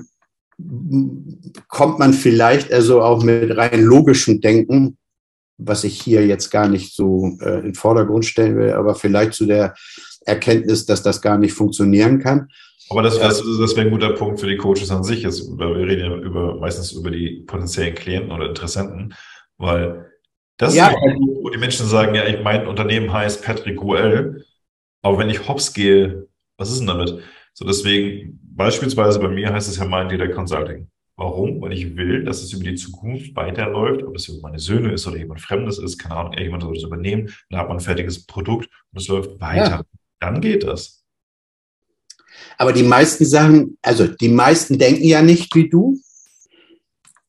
kommt man vielleicht also auch mit rein logischem Denken, was ich hier jetzt gar nicht so äh, in den Vordergrund stellen will, aber vielleicht zu der Erkenntnis, dass das gar nicht funktionieren kann. Aber das, das, das wäre ein guter Punkt für die Coaches an sich. Jetzt, wir reden ja über, meistens über die potenziellen Klienten oder Interessenten, weil das ja, ist ja, wo die Menschen sagen, ja, ich mein Unternehmen heißt Patrick Ruel, aber wenn ich hops gehe, was ist denn damit? So deswegen, beispielsweise bei mir heißt es ja Mind Data Consulting. Warum? Weil ich will, dass es über die Zukunft weiterläuft, ob es über meine Söhne ist oder jemand Fremdes ist, keine Ahnung, irgendjemand soll das übernehmen, dann hat man ein fertiges Produkt und es läuft weiter. Ja. Dann geht das. Aber die meisten Sachen, also die meisten denken ja nicht wie du.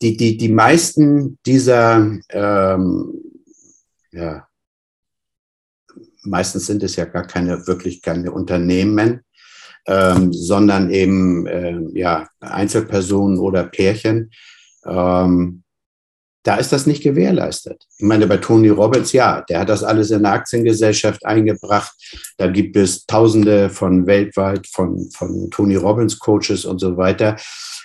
Die, die, die meisten dieser, ähm, ja, meistens sind es ja gar keine, wirklich keine Unternehmen, ähm, sondern eben äh, ja, Einzelpersonen oder Pärchen. Ähm, da ist das nicht gewährleistet. Ich meine, bei Tony Robbins, ja, der hat das alles in der Aktiengesellschaft eingebracht. Da gibt es Tausende von weltweit von, von Tony Robbins Coaches und so weiter.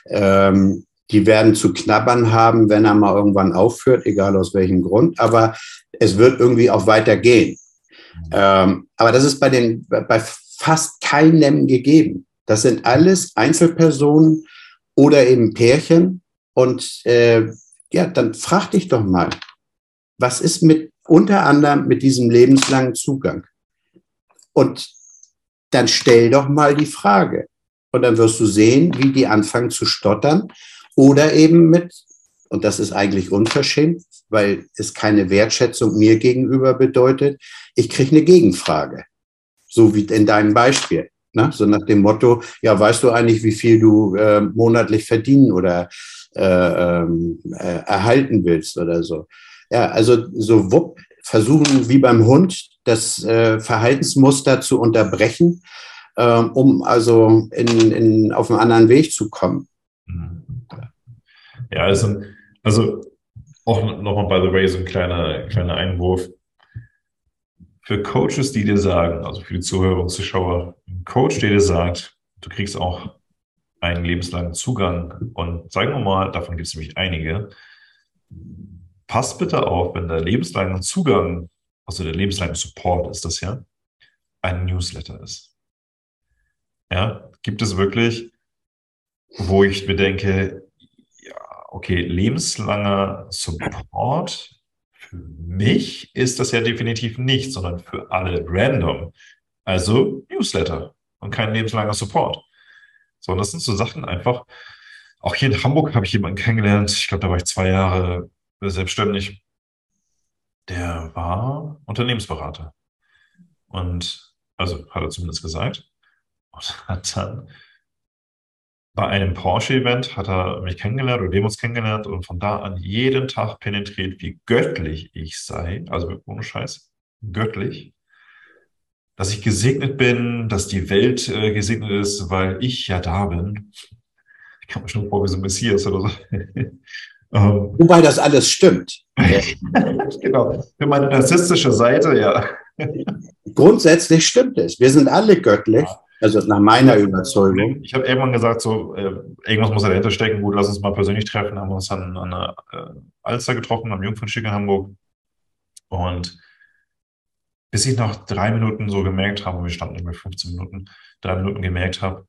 Ähm, die werden zu knabbern haben, wenn er mal irgendwann aufhört, egal aus welchem Grund. Aber es wird irgendwie auch weitergehen. Ähm, aber das ist bei den, bei fast keinem gegeben. Das sind alles Einzelpersonen oder eben Pärchen. Und äh, ja, dann frag dich doch mal, was ist mit unter anderem mit diesem lebenslangen Zugang? Und dann stell doch mal die Frage. Und dann wirst du sehen, wie die anfangen zu stottern. Oder eben mit, und das ist eigentlich unverschämt, weil es keine Wertschätzung mir gegenüber bedeutet, ich kriege eine Gegenfrage. So wie in deinem Beispiel. Ne? So nach dem Motto, ja, weißt du eigentlich, wie viel du äh, monatlich verdienen oder äh, ähm, äh, erhalten willst oder so. Ja, also so wupp, versuchen wie beim Hund das äh, Verhaltensmuster zu unterbrechen, ähm, um also in, in, auf einen anderen Weg zu kommen. Ja, also, also auch nochmal by the way so ein kleiner, kleiner Einwurf. Für Coaches, die dir sagen, also für die Zuhörer und Zuschauer, ein Coach, der dir sagt, du kriegst auch einen lebenslangen Zugang und sagen wir mal, davon gibt es nämlich einige, passt bitte auf, wenn der lebenslange Zugang, also der lebenslange Support ist das ja, ein Newsletter ist. Ja, gibt es wirklich, wo ich mir denke, ja, okay, lebenslanger Support für mich ist das ja definitiv nicht, sondern für alle random. Also Newsletter und kein lebenslanger Support. So, und das sind so Sachen einfach. Auch hier in Hamburg habe ich jemanden kennengelernt. Ich glaube, da war ich zwei Jahre selbstständig. Der war Unternehmensberater. Und, also hat er zumindest gesagt. Und hat dann bei einem Porsche-Event hat er mich kennengelernt oder wir uns kennengelernt und von da an jeden Tag penetriert, wie göttlich ich sei. Also ohne Scheiß, göttlich dass ich gesegnet bin, dass die Welt äh, gesegnet ist, weil ich ja da bin. Ich kann mir schon vor wie so ein Messias oder so. ähm, Wobei das alles stimmt. genau. Für meine narzisstische Seite, ja. Grundsätzlich stimmt es. Wir sind alle göttlich. Also nach meiner Überzeugung. Ich habe irgendwann gesagt, so äh, irgendwas muss dahinter stecken. Gut, lass uns mal persönlich treffen. Haben wir uns dann an der äh, Alster getroffen, am Jungfernstieg in Hamburg. Und bis ich nach drei Minuten so gemerkt habe, wir standen irgendwie 15 Minuten, drei Minuten gemerkt habe,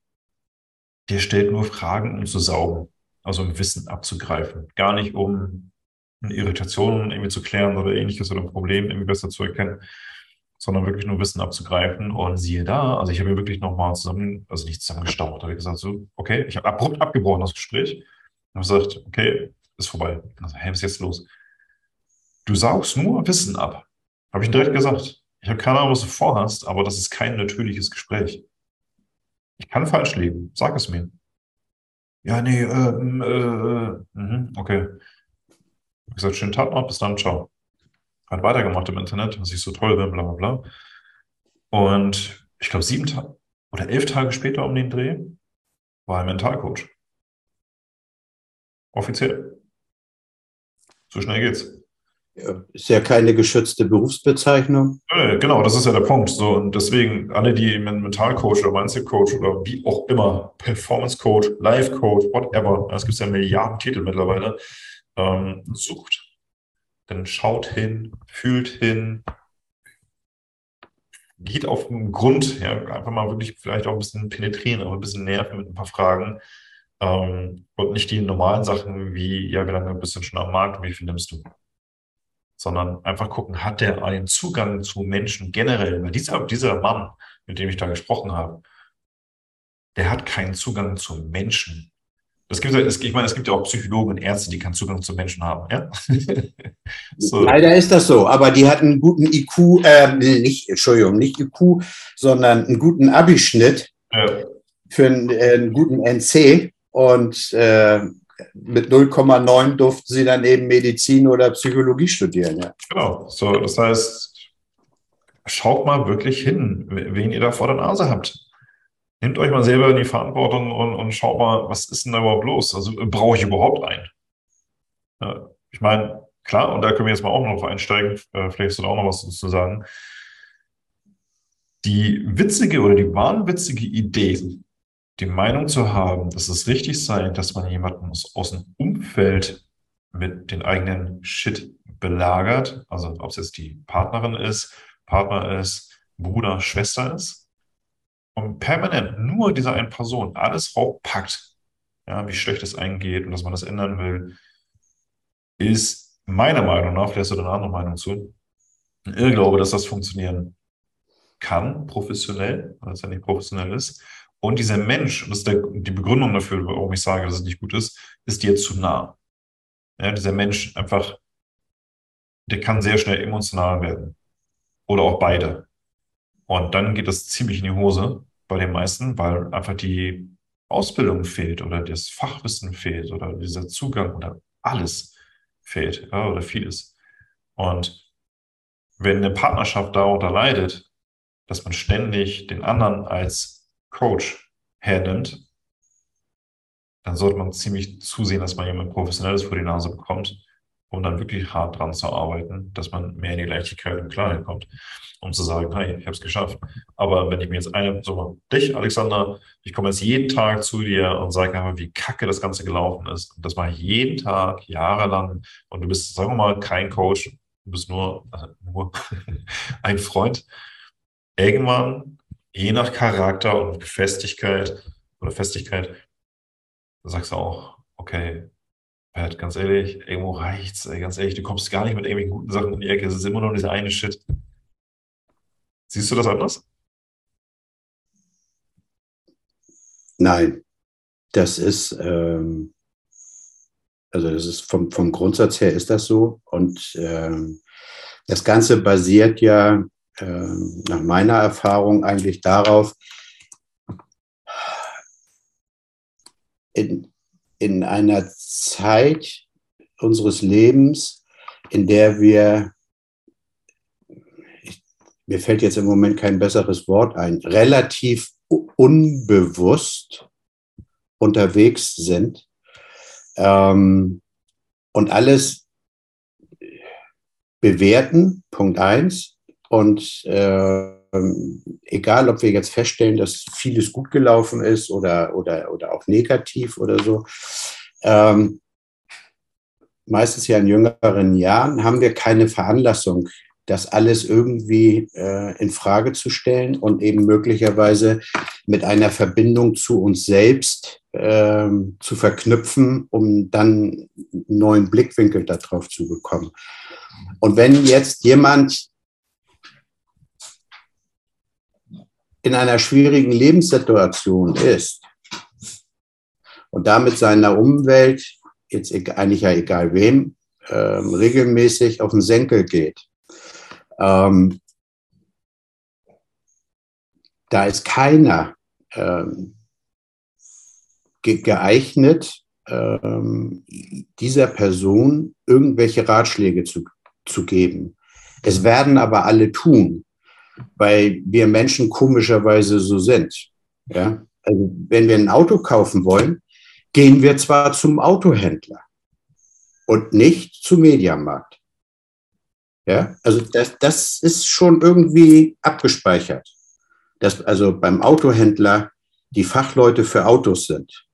der stellt nur Fragen, um zu saugen, also um Wissen abzugreifen. Gar nicht, um eine Irritation irgendwie zu klären oder ähnliches oder ein Problem irgendwie besser zu erkennen, sondern wirklich nur Wissen abzugreifen. Und siehe da, also ich habe mir wirklich nochmal zusammen, also nicht zusammengestaucht, habe ich gesagt, so, okay, ich habe abrupt abgebrochen das Gespräch und habe gesagt, okay, ist vorbei. Also, hey, was ist jetzt los? Du saugst nur Wissen ab. Habe ich direkt gesagt. Ich habe keine Ahnung, was du vorhast, aber das ist kein natürliches Gespräch. Ich kann falsch liegen. Sag es mir. Ja, nee, äh, äh, äh, okay. Ich gesagt, schönen Tag noch, bis dann, ciao. Hat weitergemacht im Internet, was ich so toll bin, bla bla bla. Und ich glaube, sieben Tage oder elf Tage später um den Dreh war er Mentalcoach. Offiziell. So schnell geht's. Ist ja keine geschützte Berufsbezeichnung. Genau, das ist ja der Punkt. So, und deswegen, alle, die Mentalcoach oder Mindset-Coach oder wie auch immer, Performance-Coach, Life-Coach, whatever, es gibt ja Milliarden Titel mittlerweile, ähm, sucht. Dann schaut hin, fühlt hin, geht auf den Grund, ja, einfach mal wirklich vielleicht auch ein bisschen penetrieren, aber ein bisschen nerven mit ein paar Fragen. Ähm, und nicht die normalen Sachen wie, ja, wie lange bist du schon am Markt und wie viel nimmst du? sondern einfach gucken, hat der einen Zugang zu Menschen generell? Weil dieser, dieser Mann, mit dem ich da gesprochen habe, der hat keinen Zugang zu Menschen. Es gibt, ich meine, es gibt ja auch Psychologen und Ärzte, die keinen Zugang zu Menschen haben. Ja? so. Leider ist das so, aber die hatten einen guten IQ, äh, nicht, Entschuldigung, nicht IQ, sondern einen guten Abischnitt ja. für einen, äh, einen, guten NC und äh, mit 0,9 durften sie dann eben Medizin oder Psychologie studieren. Ja. Genau. So, das heißt, schaut mal wirklich hin, wen ihr da vor der Nase habt. Nehmt euch mal selber in die Verantwortung und, und schaut mal, was ist denn da überhaupt los? Also brauche ich überhaupt einen? Ja, ich meine, klar, und da können wir jetzt mal auch noch einsteigen, äh, vielleicht ist da auch noch was zu sagen. Die witzige oder die wahnwitzige Idee, die Meinung zu haben, dass es richtig sei, dass man jemanden aus, aus dem Umfeld mit den eigenen Shit belagert, also ob es jetzt die Partnerin ist, Partner ist, Bruder, Schwester ist, und permanent nur dieser einen Person alles rauppackt, ja, wie schlecht es eingeht und dass man das ändern will, ist meiner Meinung nach, vielleicht hast du eine andere Meinung zu, ein Irrglaube, dass das funktionieren kann, professionell, weil es ja nicht professionell ist, und dieser Mensch, und das ist der, die Begründung dafür, warum ich sage, dass es nicht gut ist, ist dir zu nah. Ja, dieser Mensch einfach, der kann sehr schnell emotional werden. Oder auch beide. Und dann geht es ziemlich in die Hose bei den meisten, weil einfach die Ausbildung fehlt oder das Fachwissen fehlt oder dieser Zugang oder alles fehlt ja, oder vieles. Und wenn eine Partnerschaft darunter leidet, dass man ständig den anderen als Coach hernimmt, dann sollte man ziemlich zusehen, dass man jemand Professionelles vor die Nase bekommt, um dann wirklich hart dran zu arbeiten, dass man mehr in die Leichtigkeit und Klarheit kommt, um zu sagen, hey, ich habe es geschafft. Aber wenn ich mir jetzt eine, so dich, Alexander, ich komme jetzt jeden Tag zu dir und sage einfach, wie kacke das Ganze gelaufen ist. Und das mache ich jeden Tag, jahrelang. Und du bist, sagen wir mal, kein Coach, du bist nur, äh, nur ein Freund. Irgendwann, je nach Charakter und Festigkeit oder Festigkeit, sagst du auch, okay, Pat, ganz ehrlich, irgendwo reicht's, ey, ganz ehrlich, du kommst gar nicht mit irgendwelchen guten Sachen in die Ecke, es ist immer nur dieser eine Shit. Siehst du das anders? Nein, das ist, ähm, also das ist vom, vom Grundsatz her ist das so und ähm, das Ganze basiert ja ähm, nach meiner Erfahrung eigentlich darauf, in, in einer Zeit unseres Lebens, in der wir, ich, mir fällt jetzt im Moment kein besseres Wort ein, relativ unbewusst unterwegs sind. Ähm, und alles bewerten, Punkt eins, und äh, egal, ob wir jetzt feststellen, dass vieles gut gelaufen ist oder, oder, oder auch negativ oder so, ähm, meistens ja in jüngeren Jahren, haben wir keine Veranlassung, das alles irgendwie äh, in Frage zu stellen und eben möglicherweise mit einer Verbindung zu uns selbst äh, zu verknüpfen, um dann einen neuen Blickwinkel darauf zu bekommen. Und wenn jetzt jemand in einer schwierigen Lebenssituation ist und damit seiner Umwelt, jetzt eigentlich ja egal wem, ähm, regelmäßig auf den Senkel geht, ähm, da ist keiner ähm, ge geeignet, ähm, dieser Person irgendwelche Ratschläge zu, zu geben. Es werden aber alle tun weil wir Menschen komischerweise so sind. Ja? Also wenn wir ein Auto kaufen wollen, gehen wir zwar zum Autohändler und nicht zum Mediamarkt. Ja, also das, das ist schon irgendwie abgespeichert, dass also beim Autohändler die Fachleute für Autos sind.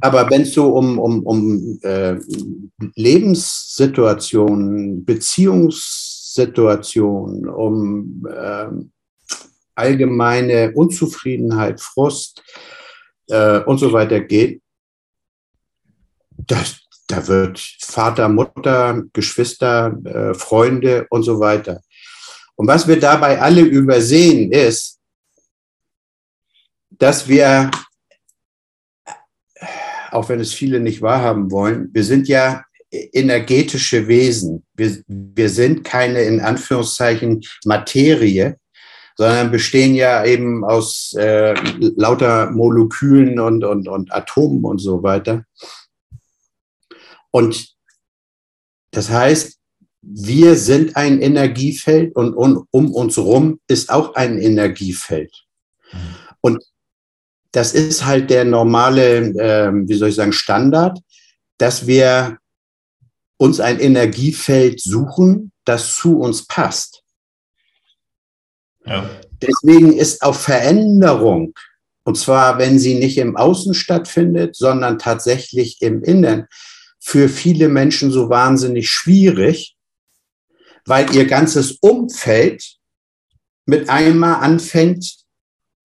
Aber wenn es so um, um, um äh, Lebenssituationen, Beziehungs Situation, um ähm, allgemeine Unzufriedenheit, Frust äh, und so weiter geht, das, da wird Vater, Mutter, Geschwister, äh, Freunde und so weiter. Und was wir dabei alle übersehen ist, dass wir, auch wenn es viele nicht wahrhaben wollen, wir sind ja energetische Wesen. Wir, wir sind keine in Anführungszeichen Materie, sondern bestehen ja eben aus äh, lauter Molekülen und, und, und Atomen und so weiter. Und das heißt, wir sind ein Energiefeld und um, um uns herum ist auch ein Energiefeld. Mhm. Und das ist halt der normale, äh, wie soll ich sagen, Standard, dass wir uns ein Energiefeld suchen, das zu uns passt. Ja. Deswegen ist auch Veränderung, und zwar wenn sie nicht im Außen stattfindet, sondern tatsächlich im Innen, für viele Menschen so wahnsinnig schwierig, weil ihr ganzes Umfeld mit einmal anfängt,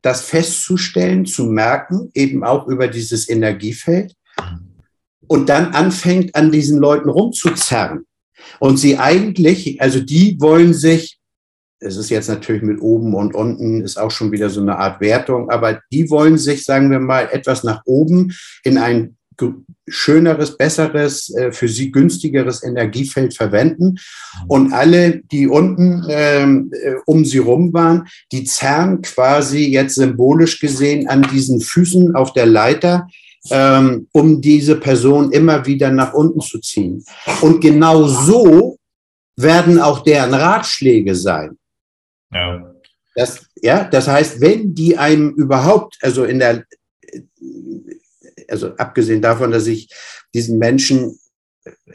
das festzustellen, zu merken, eben auch über dieses Energiefeld und dann anfängt, an diesen Leuten rumzuzerren. Und sie eigentlich, also die wollen sich, es ist jetzt natürlich mit oben und unten, ist auch schon wieder so eine Art Wertung, aber die wollen sich, sagen wir mal, etwas nach oben in ein schöneres, besseres, äh, für sie günstigeres Energiefeld verwenden. Und alle, die unten ähm, äh, um sie rum waren, die zerren quasi jetzt symbolisch gesehen an diesen Füßen auf der Leiter, ähm, um diese Person immer wieder nach unten zu ziehen. Und genau so werden auch deren Ratschläge sein. Ja. Das, ja, das heißt, wenn die einem überhaupt, also in der also abgesehen davon, dass ich diesen Menschen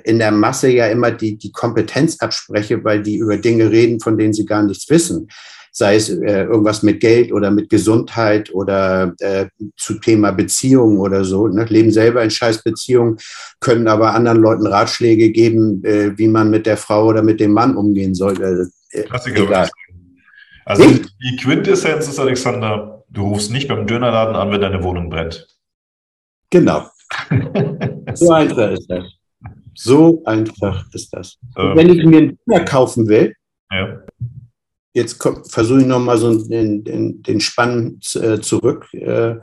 in der Masse ja immer die, die Kompetenz abspreche, weil die über Dinge reden, von denen sie gar nichts wissen. Sei es äh, irgendwas mit Geld oder mit Gesundheit oder äh, zu Thema Beziehungen oder so. Ne? Leben selber in Scheißbeziehungen, können aber anderen Leuten Ratschläge geben, äh, wie man mit der Frau oder mit dem Mann umgehen soll. Äh, Klassiker. Also die Quintessenz ist, Alexander, du rufst nicht beim Dönerladen an, wenn deine Wohnung brennt. Genau. so einfach ist das. So einfach ist das. Ähm, wenn ich mir einen Döner kaufen will, ja. Jetzt versuche ich nochmal so den, den, den Spann äh, zurück. Äh,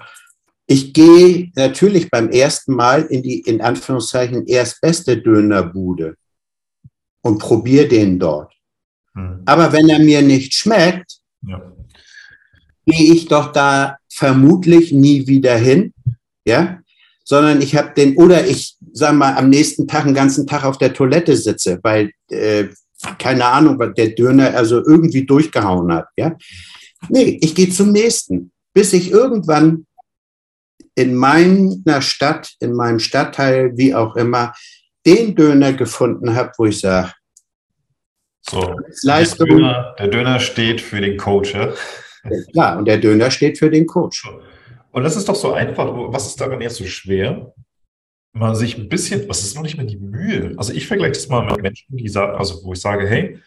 ich gehe natürlich beim ersten Mal in die, in Anführungszeichen, erstbeste Dönerbude und probiere den dort. Hm. Aber wenn er mir nicht schmeckt, ja. gehe ich doch da vermutlich nie wieder hin. Ja, sondern ich habe den, oder ich sage mal, am nächsten Tag einen ganzen Tag auf der Toilette sitze, weil, äh, keine Ahnung, was der Döner also irgendwie durchgehauen hat. Ja? Nee, ich gehe zum nächsten, bis ich irgendwann in meiner Stadt, in meinem Stadtteil, wie auch immer, den Döner gefunden habe, wo ich sage, so, Leistung, der Döner, der Döner steht für den Coach, ja? Klar, und der Döner steht für den Coach. Und das ist doch so einfach. Was ist daran jetzt so schwer? Mal sich ein bisschen, was ist noch nicht mehr die Mühe? Also ich vergleiche das mal mit Menschen, die sagen, also wo ich sage, hey,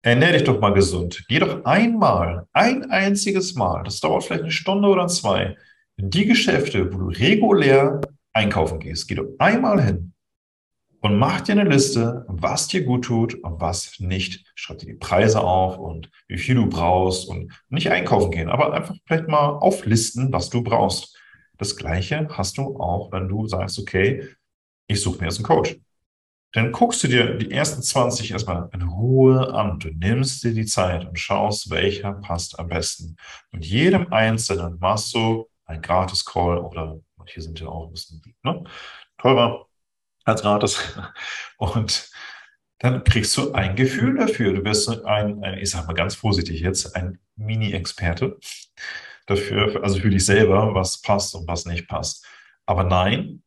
ernähr dich doch mal gesund. Geh doch einmal, ein einziges Mal, das dauert vielleicht eine Stunde oder zwei, in die Geschäfte, wo du regulär einkaufen gehst. Geh doch einmal hin und mach dir eine Liste, was dir gut tut und was nicht. Schreib dir die Preise auf und wie viel du brauchst und nicht einkaufen gehen, aber einfach vielleicht mal auflisten, was du brauchst. Das Gleiche hast du auch, wenn du sagst, okay, ich suche mir jetzt einen Coach. Dann guckst du dir die ersten 20 erstmal in Ruhe an. Du nimmst dir die Zeit und schaust, welcher passt am besten. Mit jedem Einzelnen machst du ein Gratis-Call oder hier sind ja auch ein bisschen ne, teurer als Rates. Und dann kriegst du ein Gefühl dafür. Du wirst ein, ein ich sag mal ganz vorsichtig jetzt, ein Mini-Experte dafür, also für dich selber, was passt und was nicht passt. Aber nein,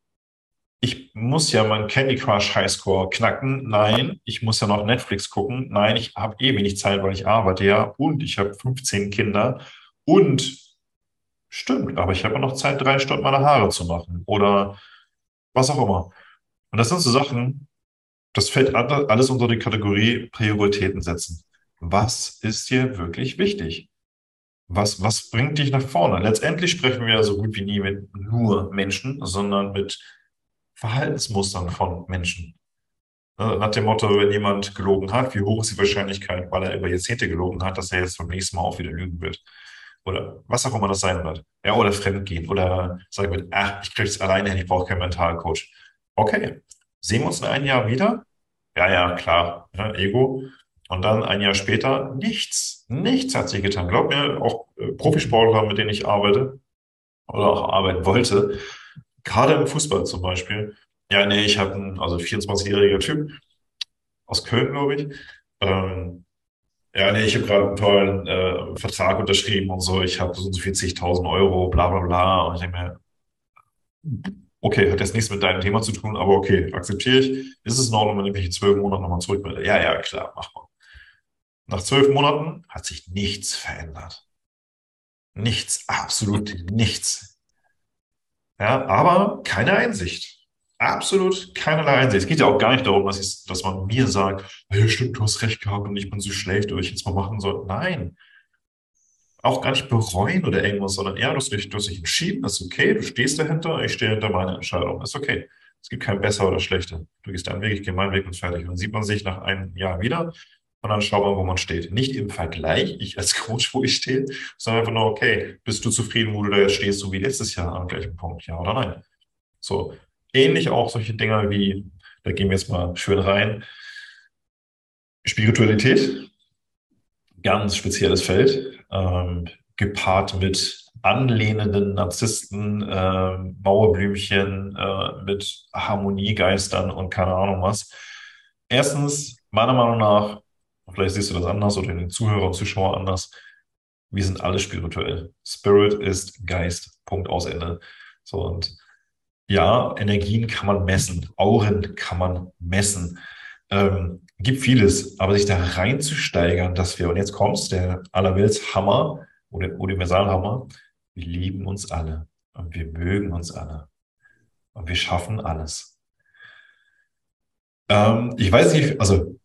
ich muss ja meinen Candy Crush Highscore knacken. Nein, ich muss ja noch Netflix gucken. Nein, ich habe eh wenig Zeit, weil ich arbeite ja und ich habe 15 Kinder und stimmt, aber ich habe noch Zeit, drei Stunden meine Haare zu machen oder was auch immer. Und das sind so Sachen, das fällt alles unter die Kategorie Prioritäten setzen. Was ist dir wirklich wichtig? Was, was bringt dich nach vorne? Letztendlich sprechen wir so gut wie nie mit nur Menschen, sondern mit Verhaltensmustern von Menschen. Äh, nach dem Motto, wenn jemand gelogen hat, wie hoch ist die Wahrscheinlichkeit, weil er über Jahrzehnte gelogen hat, dass er jetzt beim nächsten Mal auch wieder lügen wird? Oder was auch immer das sein wird. Ja, oder fremdgehen. Oder sagen wird, ach, ich kriege es alleine hin, ich brauche keinen Mentalcoach okay, sehen wir uns in einem Jahr wieder? Ja, ja, klar, ne, Ego. Und dann ein Jahr später nichts, nichts hat sich getan. Glaub mir, auch äh, Profisportler, mit denen ich arbeite oder auch arbeiten wollte, gerade im Fußball zum Beispiel. Ja, nee, ich habe einen, also 24-jähriger Typ aus Köln, glaube ich. Ähm, ja, nee, ich habe gerade einen tollen äh, Vertrag unterschrieben und so. Ich habe so und so 40.000 Euro, bla bla bla. Und ich denke mir, okay, hat jetzt nichts mit deinem Thema zu tun, aber okay, akzeptiere ich. Ist es in Ordnung, wenn ich mich in zwölf Monaten nochmal zurückmelde? Ja, ja, klar, mach mal. Nach zwölf Monaten hat sich nichts verändert. Nichts, absolut nichts. Ja, aber keine Einsicht. Absolut keinerlei Einsicht. Es geht ja auch gar nicht darum, dass, dass man mir sagt, hey, stimmt, du hast recht gehabt und ich bin so schlecht, oder ich jetzt mal machen soll. Nein, auch gar nicht bereuen oder irgendwas, sondern eher, du hast dich, du hast dich entschieden, das ist okay, du stehst dahinter, ich stehe hinter meiner Entscheidung, ist okay. Es gibt kein besser oder schlechter. Du gehst deinen Weg, ich gehe meinen Weg und fertig. Und dann sieht man sich nach einem Jahr wieder und dann schaut man, wo man steht. Nicht im Vergleich, ich als Coach, wo ich stehe, sondern einfach nur, okay, bist du zufrieden, wo du da jetzt stehst, so wie letztes Jahr am gleichen Punkt, ja oder nein? So. ähnlich auch solche Dinge wie, da gehen wir jetzt mal schön rein, Spiritualität, ganz spezielles Feld, ähm, gepaart mit anlehnenden Narzissten, äh, Mauerblümchen, äh, mit Harmoniegeistern und keine Ahnung was. Erstens, meiner Meinung nach, vielleicht siehst du das anders oder den Zuhörer und Zuschauer anders, wir sind alle spirituell. Spirit ist Geist. Punkt aus Ende. So und ja, Energien kann man messen, Auren kann man messen. Ähm, gibt vieles, aber sich da reinzusteigern, dass wir, und jetzt kommt's, der allerwelts Hammer oder Universalhammer, wir lieben uns alle und wir mögen uns alle und wir schaffen alles. Ähm, ich weiß nicht, also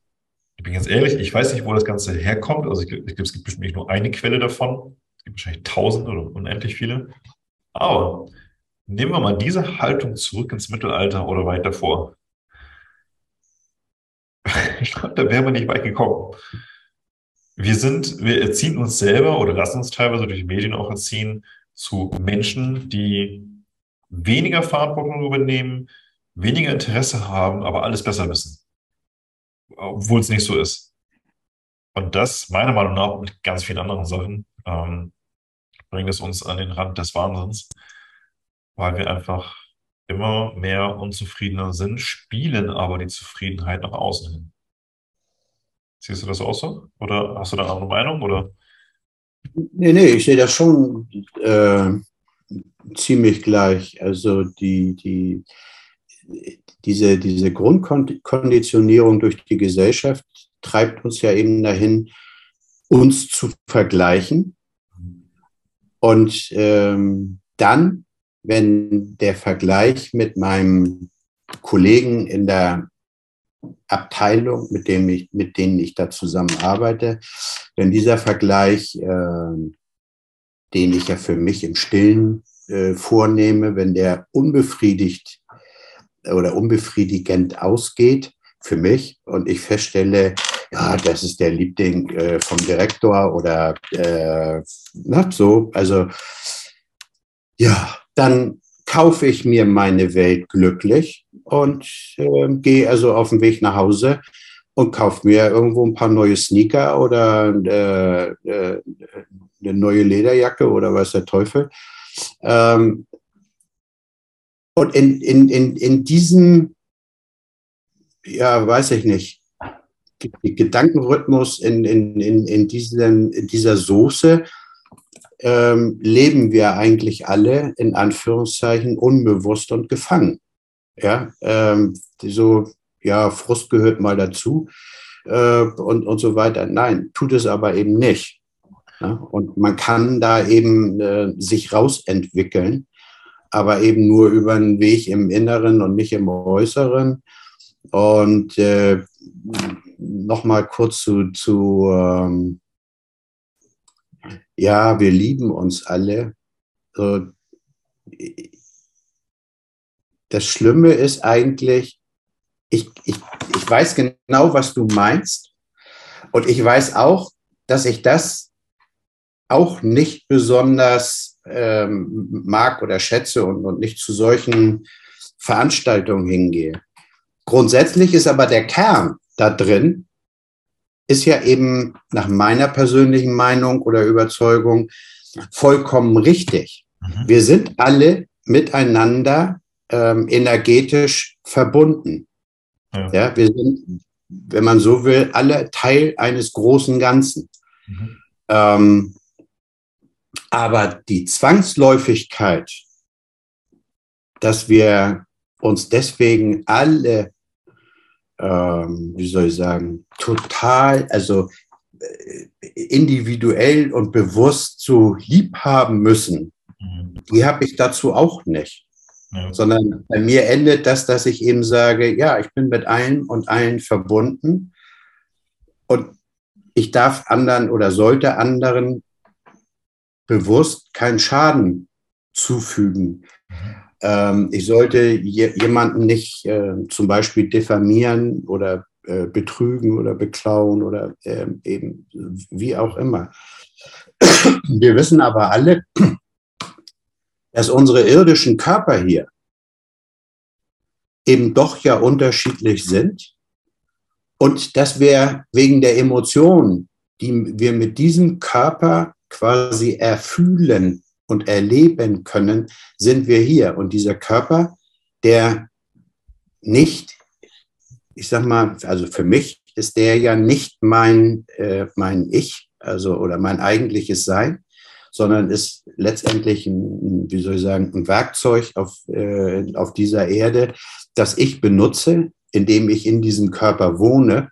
ich bin ganz ehrlich, ich weiß nicht, wo das Ganze herkommt. Also ich, ich es gibt bestimmt nicht nur eine Quelle davon. Es gibt wahrscheinlich tausend oder unendlich viele. Aber nehmen wir mal diese Haltung zurück ins Mittelalter oder weiter vor. Ich glaube, da wären wir nicht weit gekommen. Wir sind, wir erziehen uns selber oder lassen uns teilweise durch die Medien auch erziehen zu Menschen, die weniger Verantwortung übernehmen, weniger Interesse haben, aber alles besser wissen obwohl es nicht so ist. Und das, meiner Meinung nach, mit ganz vielen anderen Sachen, ähm, bringt es uns an den Rand des Wahnsinns, weil wir einfach immer mehr unzufriedener sind, spielen aber die Zufriedenheit nach außen hin. Siehst du das auch so? Oder hast du da eine andere Meinung? Oder? Nee, nee, ich sehe das schon äh, ziemlich gleich. Also die, die, diese, diese Grundkonditionierung durch die Gesellschaft treibt uns ja eben dahin, uns zu vergleichen. Und ähm, dann, wenn der Vergleich mit meinem Kollegen in der Abteilung, mit, dem ich, mit denen ich da zusammenarbeite, wenn dieser Vergleich, äh, den ich ja für mich im Stillen äh, vornehme, wenn der unbefriedigt oder unbefriedigend ausgeht für mich und ich feststelle, ja, das ist der Liebling äh, vom Direktor oder äh, na, so, also ja, dann kaufe ich mir meine Welt glücklich und äh, gehe also auf den Weg nach Hause und kaufe mir irgendwo ein paar neue Sneaker oder äh, äh, eine neue Lederjacke oder was der Teufel. Ähm, und in, in, in, in diesem, ja, weiß ich nicht, Gedankenrhythmus, in, in, in, in, diesen, in dieser Soße, ähm, leben wir eigentlich alle in Anführungszeichen unbewusst und gefangen. Ja, ähm, so, ja, Frust gehört mal dazu äh, und, und so weiter. Nein, tut es aber eben nicht. Ja? Und man kann da eben äh, sich rausentwickeln aber eben nur über einen Weg im Inneren und nicht im Äußeren. Und äh, nochmal kurz zu, zu ähm, ja, wir lieben uns alle. Das Schlimme ist eigentlich, ich, ich, ich weiß genau, was du meinst. Und ich weiß auch, dass ich das auch nicht besonders ähm, mag oder schätze und, und nicht zu solchen Veranstaltungen hingehe. Grundsätzlich ist aber der Kern da drin, ist ja eben nach meiner persönlichen Meinung oder Überzeugung vollkommen richtig. Mhm. Wir sind alle miteinander ähm, energetisch verbunden. Ja. ja. wir sind, wenn man so will, alle Teil eines großen Ganzen. Mhm. Ähm, aber die Zwangsläufigkeit, dass wir uns deswegen alle, ähm, wie soll ich sagen, total, also äh, individuell und bewusst so lieb haben müssen, mhm. die habe ich dazu auch nicht. Ja. Sondern bei mir endet das, dass ich eben sage, ja, ich bin mit allen und allen verbunden und ich darf anderen oder sollte anderen bewusst keinen Schaden zufügen. Ähm, ich sollte je, jemanden nicht äh, zum Beispiel diffamieren oder äh, betrügen oder beklauen oder äh, eben wie auch immer. Wir wissen aber alle, dass unsere irdischen Körper hier eben doch ja unterschiedlich sind und dass wir wegen der Emotionen, die wir mit diesem Körper quasi erfühlen und erleben können, sind wir hier. Und dieser Körper, der nicht, ich sag mal, also für mich ist der ja nicht mein, äh, mein Ich, also oder mein eigentliches Sein, sondern ist letztendlich ein, wie soll ich sagen, ein Werkzeug auf, äh, auf dieser Erde, das ich benutze, indem ich in diesem Körper wohne.